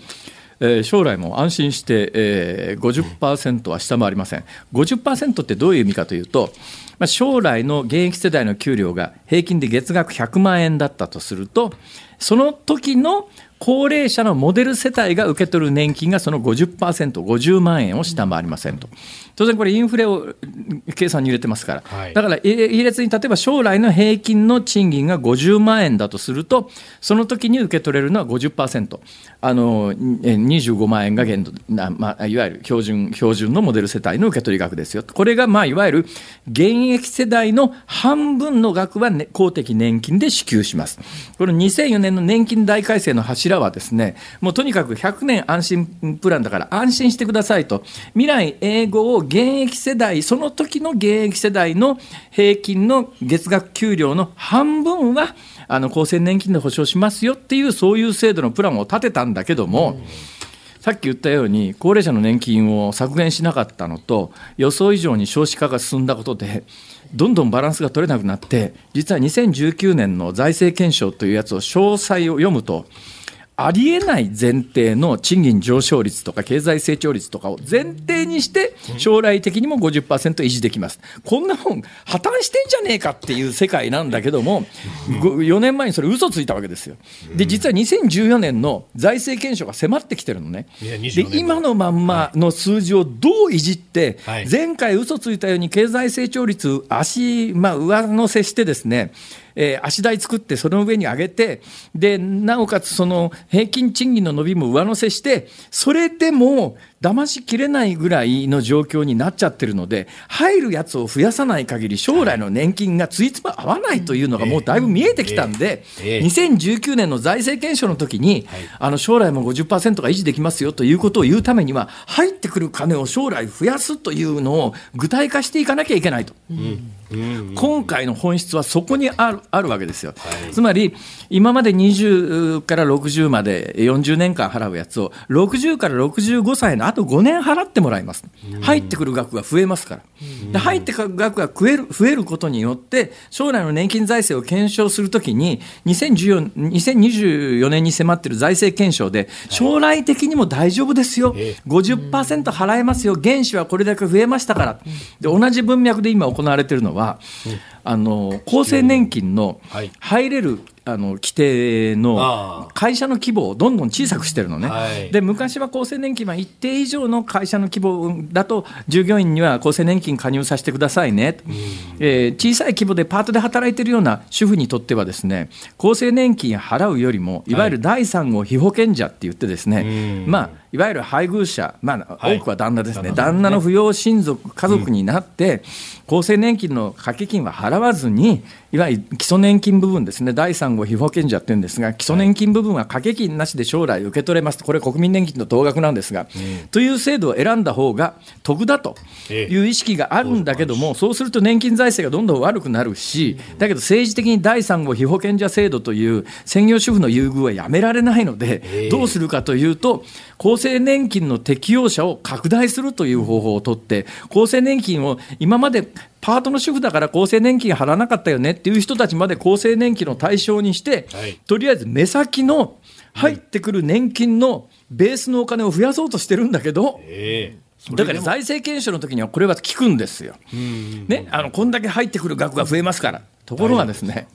えー将来も安心して、えー、50%は下回りません。50%ってどういう意味かというと、まあ、将来の現役世代の給料が平均で月額100万円だったとすると、その時の高齢者のモデル世帯が受け取る年金がその50%、50万円を下回りませんと。当然これインフレを計算に入れてますから。はいだから、えー列に例えば将来の平均の賃金が50万円だとすると、その時に受け取れるのは50%、あのえー25万円が限度な、まあ、いわゆる標準標準のモデル世帯の受け取り額ですよ。これが、まあ、いわゆる現役世代の半分の額は、ね、公的年金で支給します。この2004年の年金大改正の柱はですね、もうとにかく100年安心プランだから安心してくださいと、未来永劫を現役世代、その時の現役世代の平均の月額給料の半分は、あの厚生年金で保障しますよっていう、そういう制度のプランを立てたんだけども、さっき言ったように、高齢者の年金を削減しなかったのと、予想以上に少子化が進んだことで、どんどんバランスが取れなくなって、実は2019年の財政検証というやつを詳細を読むと、ありえない前提の賃金上昇率とか経済成長率とかを前提にして将来的にも50%維持できます。こんなもん破綻してんじゃねえかっていう世界なんだけども、4年前にそれ嘘ついたわけですよ。で、実は2014年の財政検証が迫ってきてるのね。で24年今のまんまの数字をどういじってはい、前回嘘ついたように経済成長率、足、まあ、上乗せしてですね、えー足台作って、その上に上げて、で、なおかつその平均賃金の伸びも上乗せして、それでも騙しきれないぐらいの状況になっちゃってるので、入るやつを増やさない限り、将来の年金がついつま合わないというのがもうだいぶ見えてきたんで、ええ。2019年の財政検証の時に、はいあの将来も50%が維持できますよということを言うためには、入ってくる金を将来増やすというのを具体化していかなきゃいけないと。今回の本質はそこにあるあるわけですよ、つまり今まで20から60まで40年間払うやつを60から65歳のあと5年払ってもらいます、入ってくる額が増えますから、で入ってくる額が増える増えることによって将来の年金財政を検証するときに2014 2024年に迫っている財政検証で将来的にも大丈夫ですよ、ええ。50%払えますよ、原資はこれだけ増えましたから、で同じ文脈で今行われているのは、あの厚生年金のはい。入れるあの規定の会社の規模をどんどん小さくしてるのね、はい。で昔は厚生年金は一定以上の会社の規模だと、従業員には厚生年金加入させてくださいね、えー小さい規模でパートで働いているような主婦にとっては、ですね厚生年金払うよりも、いわゆる第三号被保険者って言って、ですね、うん。まあ、いわゆる配偶者、まあ、はい。多くは旦那ですね、旦那の扶養親族、家族になって、厚生年金の掛け金は払わずに、いわゆる基礎年金部分ですね、第3号被保険者っていうんですが、基礎年金部分は掛け金なしで将来受け取れます。と、これ、国民年金の同額なんですが、という制度を選んだ方が得だという意識があるんだけども、そうす。ると年金財政がどんどん悪くなるし、だけど政治的に第3号被保険者制度という専業主婦の優遇はやめられないので、どうするかというと、厚生年金の適用者を拡大するという方法を取って、厚生年金を今までパートの主婦だから厚生年金払わなかったよねっていう人たちまで厚生年金の対象にして、はい。とりあえず目先の入ってくる年金のベースのお金を増やそうとしてるんだけど、えだから財政検証の時にはこれは効くんですよ。ね、あのこんだけ入ってくる額が増えますから。ところがですね、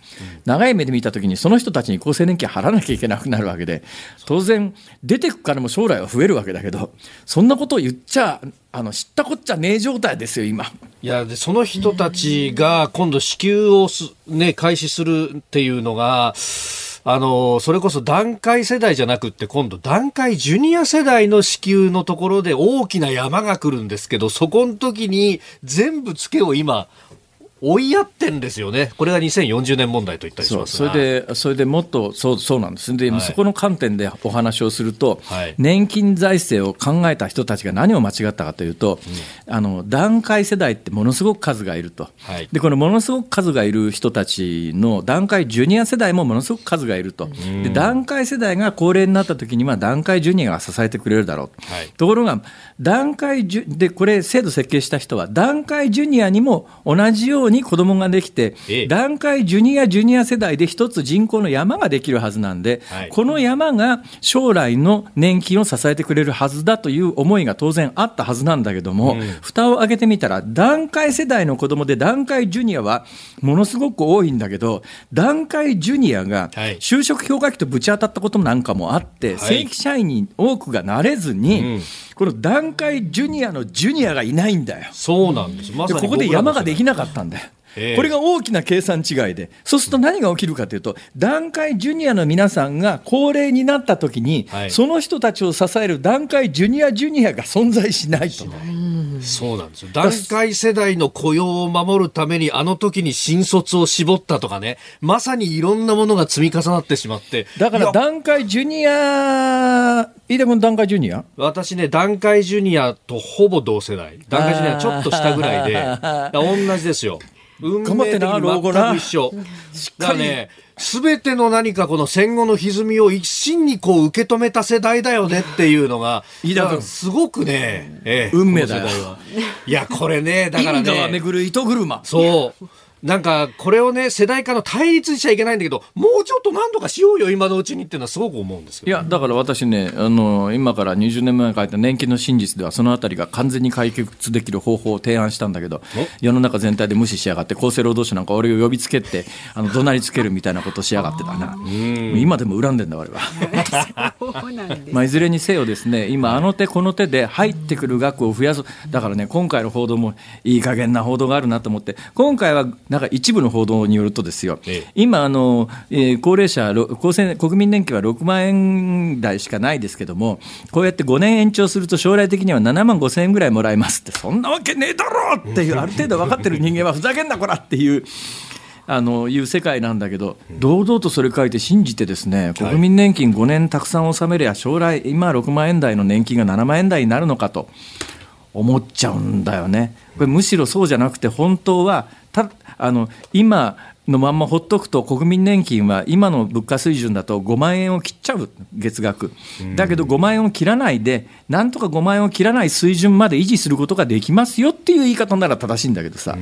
長い目で見たときに、その人たちに厚生年金払わなきゃいけなくなるわけで、当然、出てく金も将来は増えるわけだけど、そんなことを言っちゃ、あの知ったこっちゃねえ状態ですよ、今。いやでその人たちが今度支給をす、ね、開始するっていうのが、あの、それこそ段階世代じゃなくって今度段階ジュニア世代の支給のところで大きな山が来るんですけど、そこの時に全部付けを今追いやってんですよね、これが2040年問題と言ったりしますそれで、それでもっとそうそうなんです、で、はい、そこの観点でお話をすると、はい、年金財政を考えた人たちが何を間違ったかというと、うん、あの段階世代ってものすごく数がいると、はい、でこのものすごく数がいる人たちの段階ジュニア世代もものすごく数がいると、うん、で段階世代が高齢になった時には、段階ジュニアが支えてくれるだろう。と、ところが、段階でこれ、制度設計した人は、段階ジュニアにも同じように子どもができて、段階ジュニア、ジュニア世代で一つ人口の山ができるはずなんで、はい、この山が将来の年金を支えてくれるはずだという思いが当然あったはずなんだけども、うん、蓋を開けてみたら、段階世代の子どもで段階ジュニアはものすごく多いんだけど、段階ジュニアが就職氷河期とぶち当たったことなんかもあって、はい、正規社員に多くがなれずに、うんこの段階ジュニアのジュニアがいないんだよ。そうなんです。ま、でここで山ができなかったんだよ。これが大きな計算違いで、そうすると何が起きるかというと、段階ジュニアの皆さんが高齢になったときに、はい、その人たちを支える段階ジュニア、ジュニアが存在しないと。そうなんですよ。段階世代の雇用を守るために、あの時に新卒を絞ったとかね、まさにいろんなものが積み重なってしまって。だから段階ジュニア、飯田君段階ジュニア？私ね、段階ジュニアとほぼ同世代。段階ジュニアちょっと下ぐらいで、同じですよ。運命的に全く一緒。だね、すべての何かこの戦後の歪みを一心にこう受け止めた世代だよねっていうのが、すごくね、ええ、運命だよ。いや、これね、だからね。巡る糸車。そう。なんか、これをね、世代間の対立しちゃいけないんだけど、もうちょっと何とかしようよ、今のうちにっていうのはすごく思うんですいや、だから私ね、あの、今から20年前に書いた年金の真実では、そのあたりが完全に解決できる方法を提案したんだけど、世の中全体で無視しやがって、厚生労働省なんか俺を呼びつけて、あの、怒鳴りつけるみたいなことしやがってたな。今でも恨んでんだ、俺は。まあ、いずれにせよですね、今、あの手この手で入ってくる額を増やす。だからね、今回の報道もいい加減な報道があるなと思って、今回は、なんか一部の報道道によるとですよ、ええ、今あの、えー、高齢者厚生、国民年金は6万円台しかないですけども、こうやって5年延長すると、将来的には7万5千円ぐらいもらえますって、そんなわけねえだろっていう、ある程度分かってる人間はふざけんな、こらっていう。あのいう世界なんだけど、堂々とそれ書いて信じて、ですね国民年金5年たくさん納めりゃ、将来、今6万円台の年金が7万円台になるのかと思っちゃうんだよね。これむしろそうじゃなくて、本当はたあの今のまんまほっとくと国民年金は今の物価水準だと5万円を切っちゃう月額。だけど5万円を切らないでなんとか5万円を切らない水準まで維持することができますよっていう言い方なら正しいんだけどさ、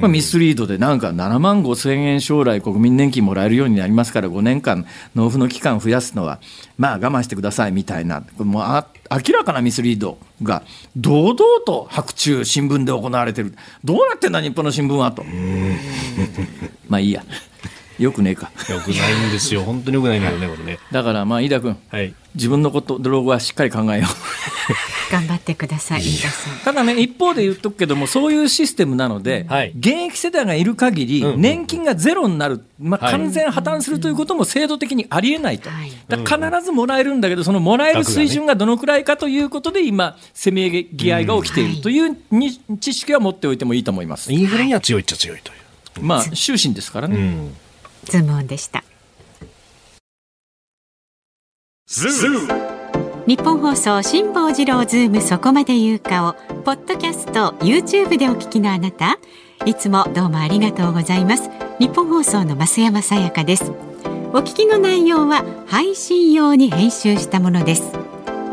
まあ、ミスリードでなんか7万5千円将来国民年金もらえるようになりますから5年間納付の期間を増やすのはまあ我慢してくださいみたいなこれもうあ明らかなミスリードが堂々と白昼新聞で行われてる。どうなってんだ日本の新聞はと。まあいいやよくねえか。よくないんですよ。本当によくないんだよねこれね。だからまあ飯田君、はい、自分のことドログはしっかり考えよう。頑張ってくださいただね一方で言っとくけどもそういうシステムなので、はい、現役世代がいる限り、年金がゼロになる、まあ、完全破綻するということも制度的にありえないと、はい、必ずもらえるんだけどそのもらえる水準がどのくらいかということで今せめぎ合いが起きている。というに知識は持っておいてもいいと思います、インフレには強いっちゃ強いという。まあ終身ですからね、うんズームオンでした。ニッポン放送辛坊治郎ズームそこまで言うかをポッドキャスト YouTube でお聞きのあなた。いつもどうもありがとうございます。ニッポン放送の増山さやかです。お聞きの内容は配信用に編集したものです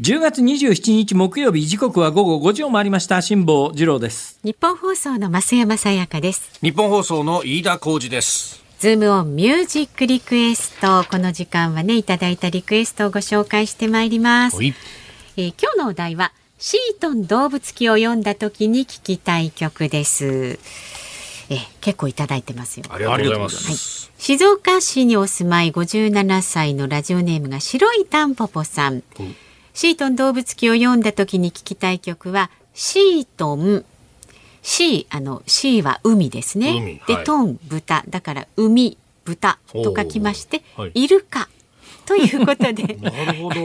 10月27日木曜日時刻は午後5時を回りました。辛坊治郎です。日本放送の増山さやかです。日本放送の飯田浩二です。ズームオンミュージックリクエスト。この時間はねいただいたリクエストをご紹介してまいります、えー、今日のお題はシートン動物記を読んだ時に聞きたい曲です。え結構いただいてますよ。ありがとうございます、はい、静岡市にお住まい57歳のラジオネームが白いタンポポさん、うんシートン動物記を読んだ時に聞きたい曲はシートン。シーあのシーは海ですね。で、はい、トン豚。だから海豚と書きまして、はい、イルカ。ということで なるほど。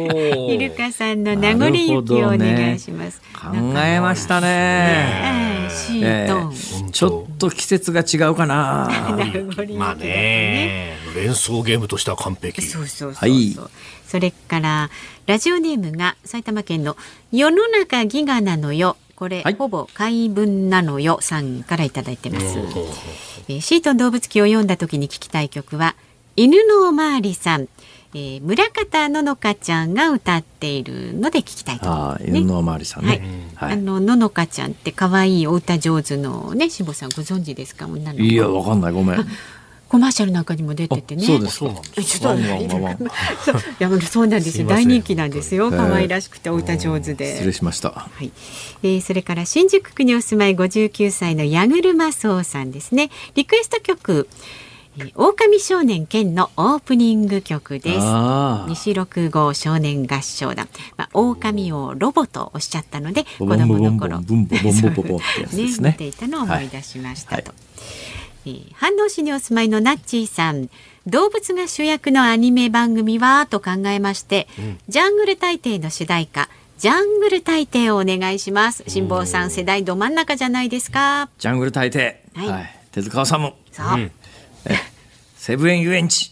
イルカさんの名残雪をお願いします。ね、考えましたね。ねシートン、えー、ちょっと季節が違うかな。まあね。連想ゲームとしては完璧。そうそうそうそう。はい。それからラジオネームが埼玉県の世の中ギガなのよ。これ、はい、ほぼ怪文なのよさんからいただいてます、えー、シートン動物記を読んだ時に聞きたい曲は犬のおまわりさんえー、村方ののかちゃんが歌っているので聞きたいと思います、ね、犬のりさんね、はい、あのののかちゃんって可愛いお歌上手のねしぼさんご存知ですか？女の子いやわかんないごめんコマーシャルなんかにも出ててね。そうです。そうなんです。そうなんですよ。大人気なんですよ。可愛らしくてお歌上手で。失礼しました。はい。えー、それから新宿区にお住まい59歳の矢車荘さんですね。リクエスト曲。狼少年剣のオープニング曲です。西六号少年合唱団。まあ、狼をロボとおっしゃったので、子供の頃。ね、見ていたのを思い出しましたと。はいえー、飯能市にお住まいのナッチーさん動物が主役のアニメ番組はと考えまして、うん、ジャングル大帝の主題歌ジャングル大帝をお願いします辛坊さん世代ど真ん中じゃないですかジャングル大帝、はい、はい、手塚治虫そう、うん、セブン遊園地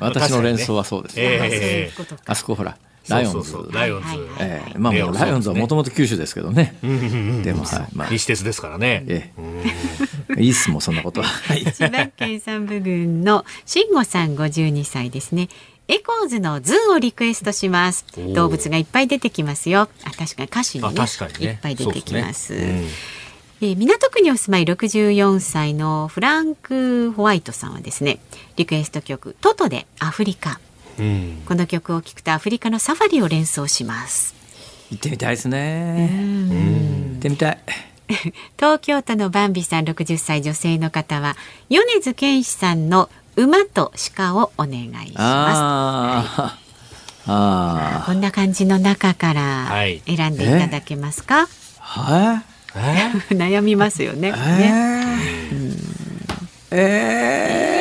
私の連想はそうですね、えー、あそこほらライオンズ。ライオンズ。ええまあもうライオンズはもともと九州ですけどね。でもはい。まあ西鉄ですからね。ええ。いいっすもそんなことは。千葉県山武郡の慎吾さん五十二歳ですね。エコーズの ZOO をリクエストします。動物がいっぱい出てきますよ。あ確かに歌詞にねいっぱい出てきます。えー、港区にお住まい64歳のフランク・ホワイトさんはですねリクエスト曲「トトでアフリカ」この曲を聴くとアフリカのサファリを連想します。行ってみたいですね。行ってみたい。東京都のバンビさん60歳女性の方は米津玄師さんの馬と鹿をお願いします。あ、はい、こんな感じの中から選んでいただけますか、はい、悩みますよね。えー、ねえー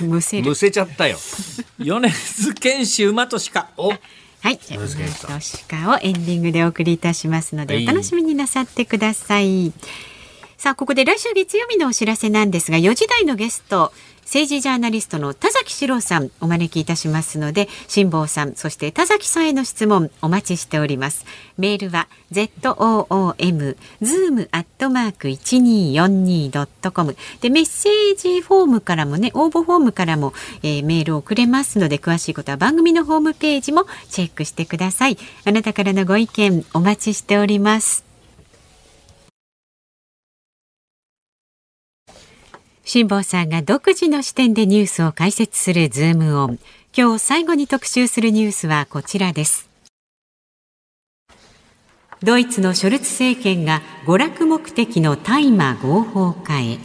むせむせちゃったよ。米津玄師馬と鹿。お。はい、馬と鹿をエンディングでお送りいたしますので、お楽しみになさってください。さあ、ここで来週月曜日のお知らせなんですが、4時台のゲスト、政治ジャーナリストの田崎史郎さんお招きいたしますので辛坊さんそして田崎さんへの質問お待ちしております。メールは zoom zoom アットマーク 1242.com でメッセージフォームからもね応募フォームからも、えー、メールをくれますので詳しいことは番組のホームページもチェックしてください。あなたからのご意見お待ちしております。辛坊さんが独自の視点でニュースを解説するズームオン。今日最後に特集するニュースはこちらです。ドイツのショルツ政権が娯楽目的の大麻合法化へ。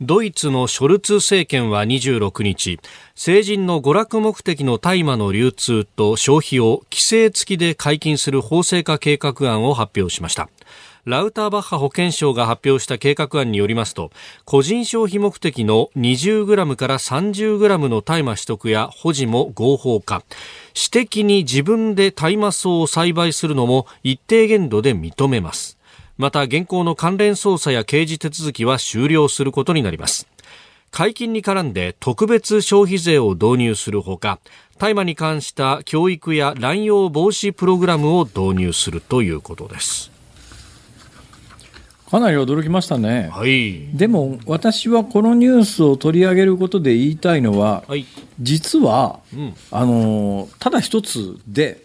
ドイツのショルツ政権は26日、成人の娯楽目的の大麻の流通と消費を規制付きで解禁する法制化計画案を発表しました。ラウターバッハ保健相が発表した計画案によりますと、個人消費目的の 20g から 30g の大麻取得や保持も合法化。私的に自分で大麻草を栽培するのも一定限度で認めます。また現行の関連捜査や刑事手続きは終了することになります。解禁に絡んで特別消費税を導入するほか、大麻に関した教育や乱用防止プログラムを導入するということです。かなり驚きましたね、はい、でも私はこのニュースを取り上げることで言いたいのは、はい、実は、うん、あのただ一つで、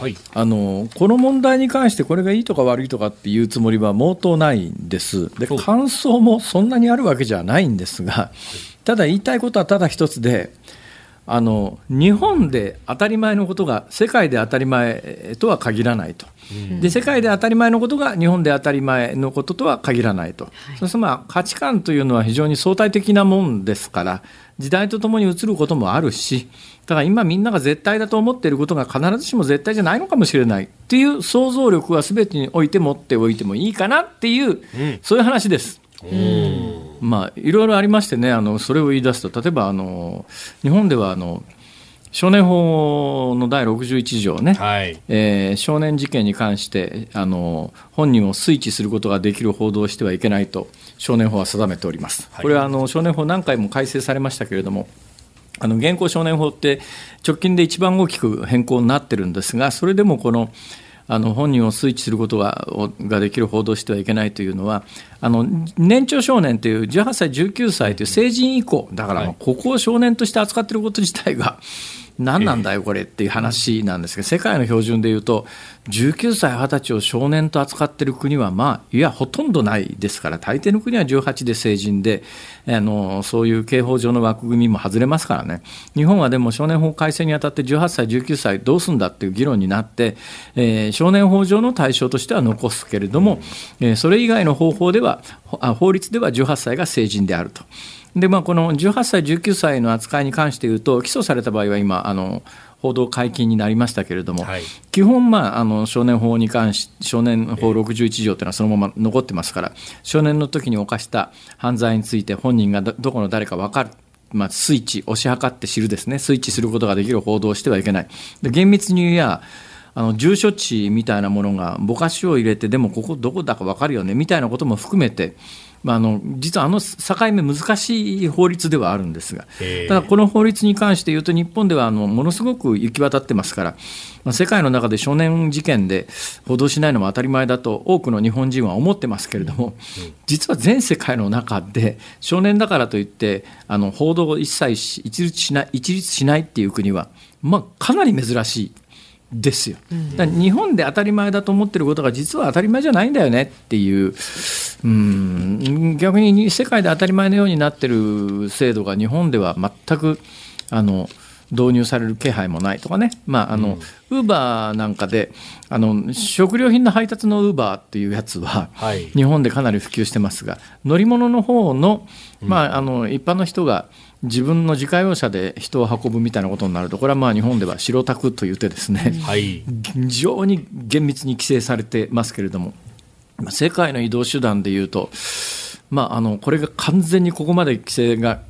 はい、あのこの問題に関してこれがいいとか悪いとかっていうつもりは毛頭ないんです。で感想もそんなにあるわけじゃないんですがただ言いたいことはただ一つであの日本で当たり前のことが世界で当たり前とは限らないと。で世界で当たり前のことが日本で当たり前のこととは限らないと、はい、そうするとまあ価値観というのは非常に相対的なもんですから時代とともに移ることもあるしだから今みんなが絶対だと思っていることが必ずしも絶対じゃないのかもしれないっていう想像力は全てにおいて持っておいてもいいかなっていう、うん、そういう話です。まあいろいろありましてねあのそれを言い出すと例えばあの日本ではあの少年法の第61条ね、はい、えー、少年事件に関してあの本人を推知することができる報道をしてはいけないと少年法は定めております。これはあの少年法何回も改正されましたけれどもあの現行少年法って直近で一番大きく変更になってるんですがそれでもこのあの本人を推知することがができる報道してはいけないというのはあの年長少年という18歳19歳という成人以降だからここを少年として扱っていること自体が何なんだよこれっていう話なんですけど世界の標準でいうと19歳20歳を少年と扱っている国はまあいやほとんどないですから大抵の国は18で成人であのそういう刑法上の枠組みも外れますからね。日本はでも少年法改正にあたって18歳19歳どうすんだっていう議論になって、えー、少年法上の対象としては残すけれども、えー、それ以外の方法では法律では18歳が成人であると。でまあ、この18歳、19歳の扱いに関して言うと、起訴された場合は今、あの報道解禁になりましたけれども、はい、基本、まあ、あの少年法に関し、少年法61条というのはそのまま残ってますから、少年の時に犯した犯罪について、本人がどこの誰か分かる。まあ、スイッチ、押し量って知るですね、スイッチすることができる報道をしてはいけない。で厳密に言えばあの住所地みたいなものがぼかしを入れてでもここどこだか分かるよねみたいなことも含めてまあ、あの実はあの境目、難しい法律ではあるんですが、ただこの法律に関して言うと、日本ではあのものすごく行き渡ってますから、まあ、世界の中で少年事件で報道しないのも当たり前だと、多くの日本人は思ってますけれども、実は全世界の中で、少年だからといって、あの報道を一切一律しない一律しないっていう国は、まあ、かなり珍しい。ですよ、だ日本で当たり前だと思ってることが実は当たり前じゃないんだよねっていう。うん。逆に世界で当たり前のようになってる制度が日本では全くあの導入される気配もないとかね、まああのウーバーなんかであの食料品の配達のウーバーっていうやつは、はい、日本でかなり普及してますが乗り物の方の,、まあ、あの一般の人が自分の自家用車で人を運ぶみたいなことになるとこれはまあ日本では白タクと言ってですね、はい、非常に厳密に規制されてますけれども世界の移動手段でいうとまあ、あのこれが完全にここまで規制が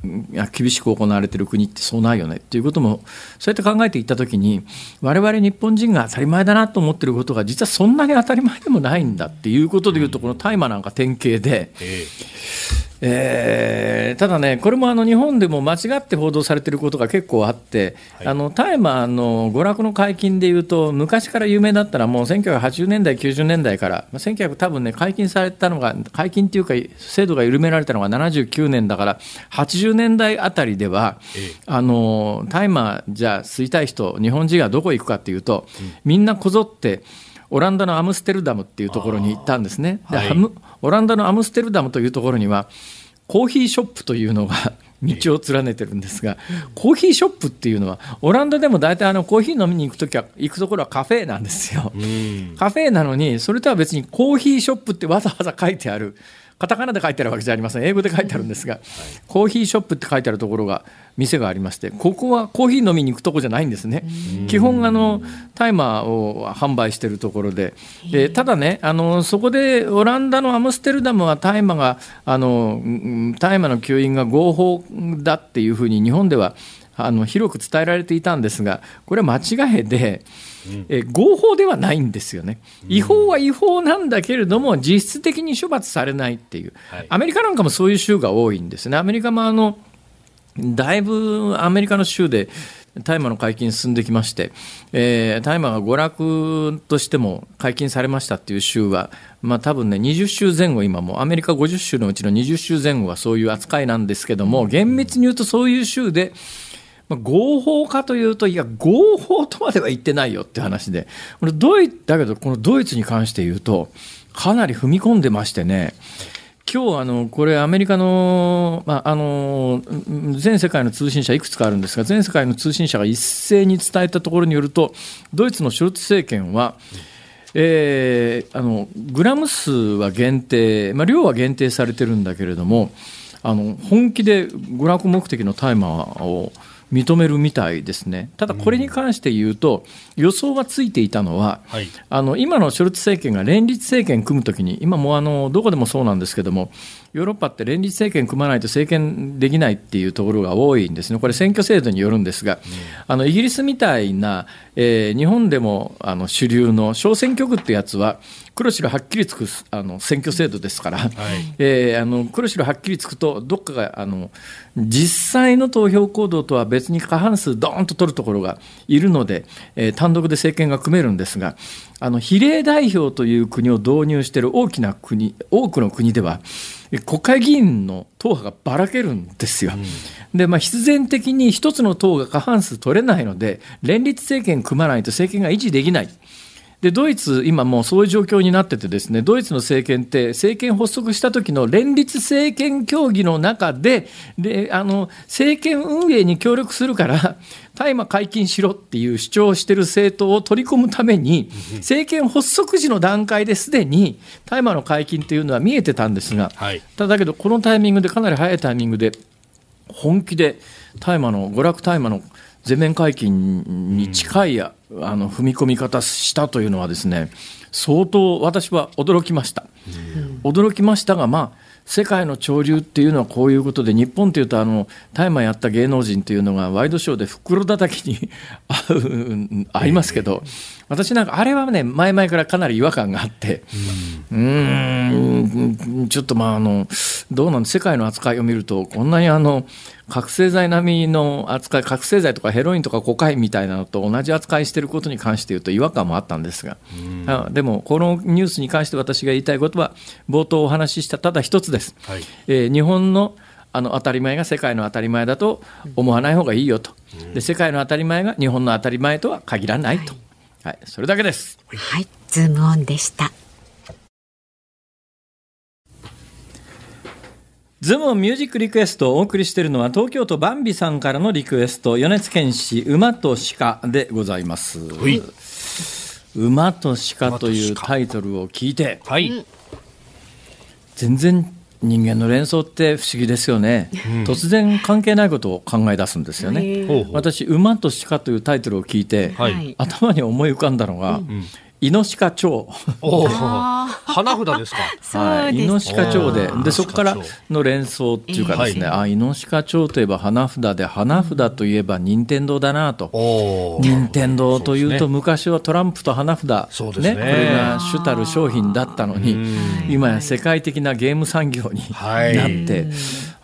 厳しく行われている国ってそうないよねっていうこともそうやって考えていったときに我々日本人が当たり前だなと思っていることが実はそんなに当たり前でもないんだっていうことでいうとこの大麻なんか典型で。えーえー、ただね、これもあの日本でも間違って報道されていることが結構あって、はい、あの大麻の娯楽の解禁でいうと、昔から有名だったら、もう1980年代、90年代から、まあ、1900多分ね、解禁されたのが、解禁っていうか、制度が緩められたのが79年だから、80年代あたりでは、ええ、あの大麻じゃあ吸いたい人、日本人がどこ行くかっていうと、うん、みんなこぞって、オランダのアムステルダムっていうところに行ったんですね。で、はい、オランダのアムステルダムというところには、コーヒーショップというのが道を連ねてるんですが、コーヒーショップっていうのは、オランダでも大体あのコーヒー飲みに行くときは、行くところはカフェなんですよ。カフェなのに、それとは別にコーヒーショップってわざわざ書いてある。カタカナで書いてあるわけじゃありません。英語で書いてあるんですが、コーヒーショップって書いてあるところが店がありましてここはコーヒー飲みに行くとこじゃないんですね。基本あのタイマーを販売しているところで。でただねあのそこでオランダのアムステルダムは大麻があの大麻の吸引が合法だっていうふうに日本ではあの広く伝えられていたんですがこれは間違いで。え合法ではないんですよね、違法は違法なんだけれども、実質的に処罰されないっていう、アメリカなんかもそういう州が多いんですね、アメリカもあのだいぶアメリカの州で大麻の解禁進んできまして、えー、大麻が娯楽としても解禁されましたっていう州は、まあ多分ね、20州前後、今もアメリカ50州のうちの20州前後はそういう扱いなんですけども、厳密に言うとそういう州で、まあ、合法かというと、いや、合法とまでは言ってないよって話で、これドイだけど、このドイツに関して言うと、かなり踏み込んでましてね、今日あのこれ、アメリカの,、まあ、あの全世界の通信社、いくつかあるんですが、全世界の通信社が一斉に伝えたところによると、ドイツのショルツ政権は、えー、あのグラム数は限定、まあ、量は限定されてるんだけれども、あの本気で娯楽目的の大麻を認めるみたいですね、ただこれに関して言うと、予想がついていたのは、はい、あの今のショルツ政権が連立政権組むときに、今もあのどこでもそうなんですけども、ヨーロッパって連立政権組まないと政権できないっていうところが多いんですね、これ、選挙制度によるんですが、うん、あのイギリスみたいな、えー、日本でもあの主流の小選挙区ってやつは、黒白はっきりつくあの選挙制度ですから、はい、えー、あの黒白はっきりつくと、どっかがあの実際の投票行動とは別に過半数どーんと取るところがいるので、えー、単独で政権が組めるんですが、あの比例代表という国を導入している大きな国、多くの国では、国会議員の党派がばらけるんですよ。うん、で、まあ、必然的に一つの党が過半数取れないので、連立政権組まないと政権が維持できない。でドイツ、今もうそういう状況になってて、ですねドイツの政権って、政権発足した時の連立政権協議の中で、であの政権運営に協力するから、大麻解禁しろっていう主張をしている政党を取り込むために、政権発足時の段階ですでに大麻の解禁というのは見えてたんですが、はい、ただけど、このタイミングで、かなり早いタイミングで、本気で大麻の、娯楽大麻の全面解禁に近い、あの踏み込み方したというのはですね相当私は驚きました、驚きましたがまあ世界の潮流っていうのはこういうことで日本っていうとあの大麻やった芸能人っていうのがワイドショーで袋叩きに 合いますけど私なんかあれはね前々からかなり違和感があってうん。ちょっとまああのどうなん世界の扱いを見るとこんなにあの覚醒剤並みの扱い覚醒剤とかヘロインとかコカインみたいなのと同じ扱いしていることに関して言うと違和感もあったんですが、あでもこのニュースに関して私が言いたいことは冒頭お話ししたただ一つです、はい、えー、日本のあの当たり前が世界の当たり前だと思わない方がいいよと、で世界の当たり前が日本の当たり前とは限らないと、はい、はい、それだけです。はい、ズームオンでした。ズムミュージックリクエストをお送りしているのは東京都バンビさんからのリクエスト米津玄師馬と鹿でございます馬と鹿というタイトルを聞いて、はい、全然人間の連想って不思議ですよね、うん、突然関係ないことを考え出すんですよね。私馬と鹿というタイトルを聞いて、はい、頭に思い浮かんだのが、うんイノシカ町。花札ですか。はい、イノシカ町で、で、そこからの連想っていうかですね、あ、イノシカ町といえば花札で、花札といえば任天堂だなと。任天堂というと、昔はトランプと花札、ね、これが主たる商品だったのに、今や世界的なゲーム産業になって、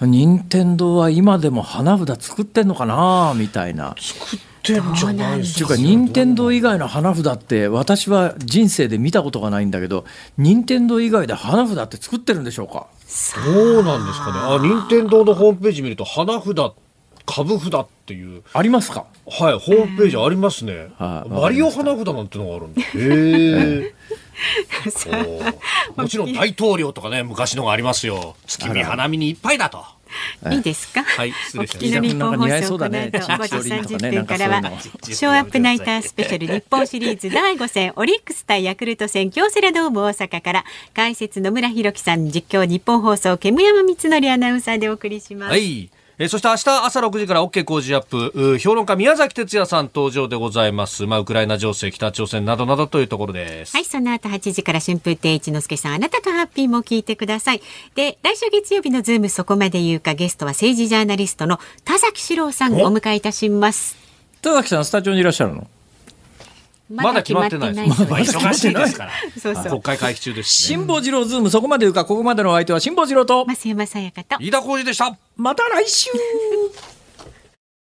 任天堂は今でも花札作ってんのかなみたいな。作ってってんじゃないですか。任天堂以外の花札って私は人生で見たことがないんだけど、任天堂以外で花札って作ってるんでしょうか？そうなんですかね。あ、任天堂のホームページ見ると花札株札っていう。ありますか？はいホームページありますね、マリオ花札なんてのがあるんだへえ もちろん大統領とかね昔のがありますよ。月見花見にいっぱいだといいですか？はい失お聞きの日本放送この後5時30分からはショーアップナイタースペシャル日本シリーズ第5戦オリックス対ヤクルト戦京セラドーム大阪から解説野村弘樹さん実況日本放送煙山光則アナウンサーでお送りします。はい。えーそして明日朝6時から OK 工事アップ、評論家宮崎哲也さん登場でございます。まあ、ウクライナ情勢、北朝鮮などなどというところです。はい、その後8時から春風亭一之輔さん、あなたとハッピーも聞いてください。で、来週月曜日のズームそこまで言うか、ゲストは政治ジャーナリストの田崎史郎さんをお迎えいたします。田崎さんスタジオにいらっしゃるの？まだ決まってないです。まあ忙しいですから。そうそう国会会期中ですしね。辛坊治郎ズームそこまで言うかここまでのお相手は辛坊治郎と増山さやかと。飯田浩司でした。また来週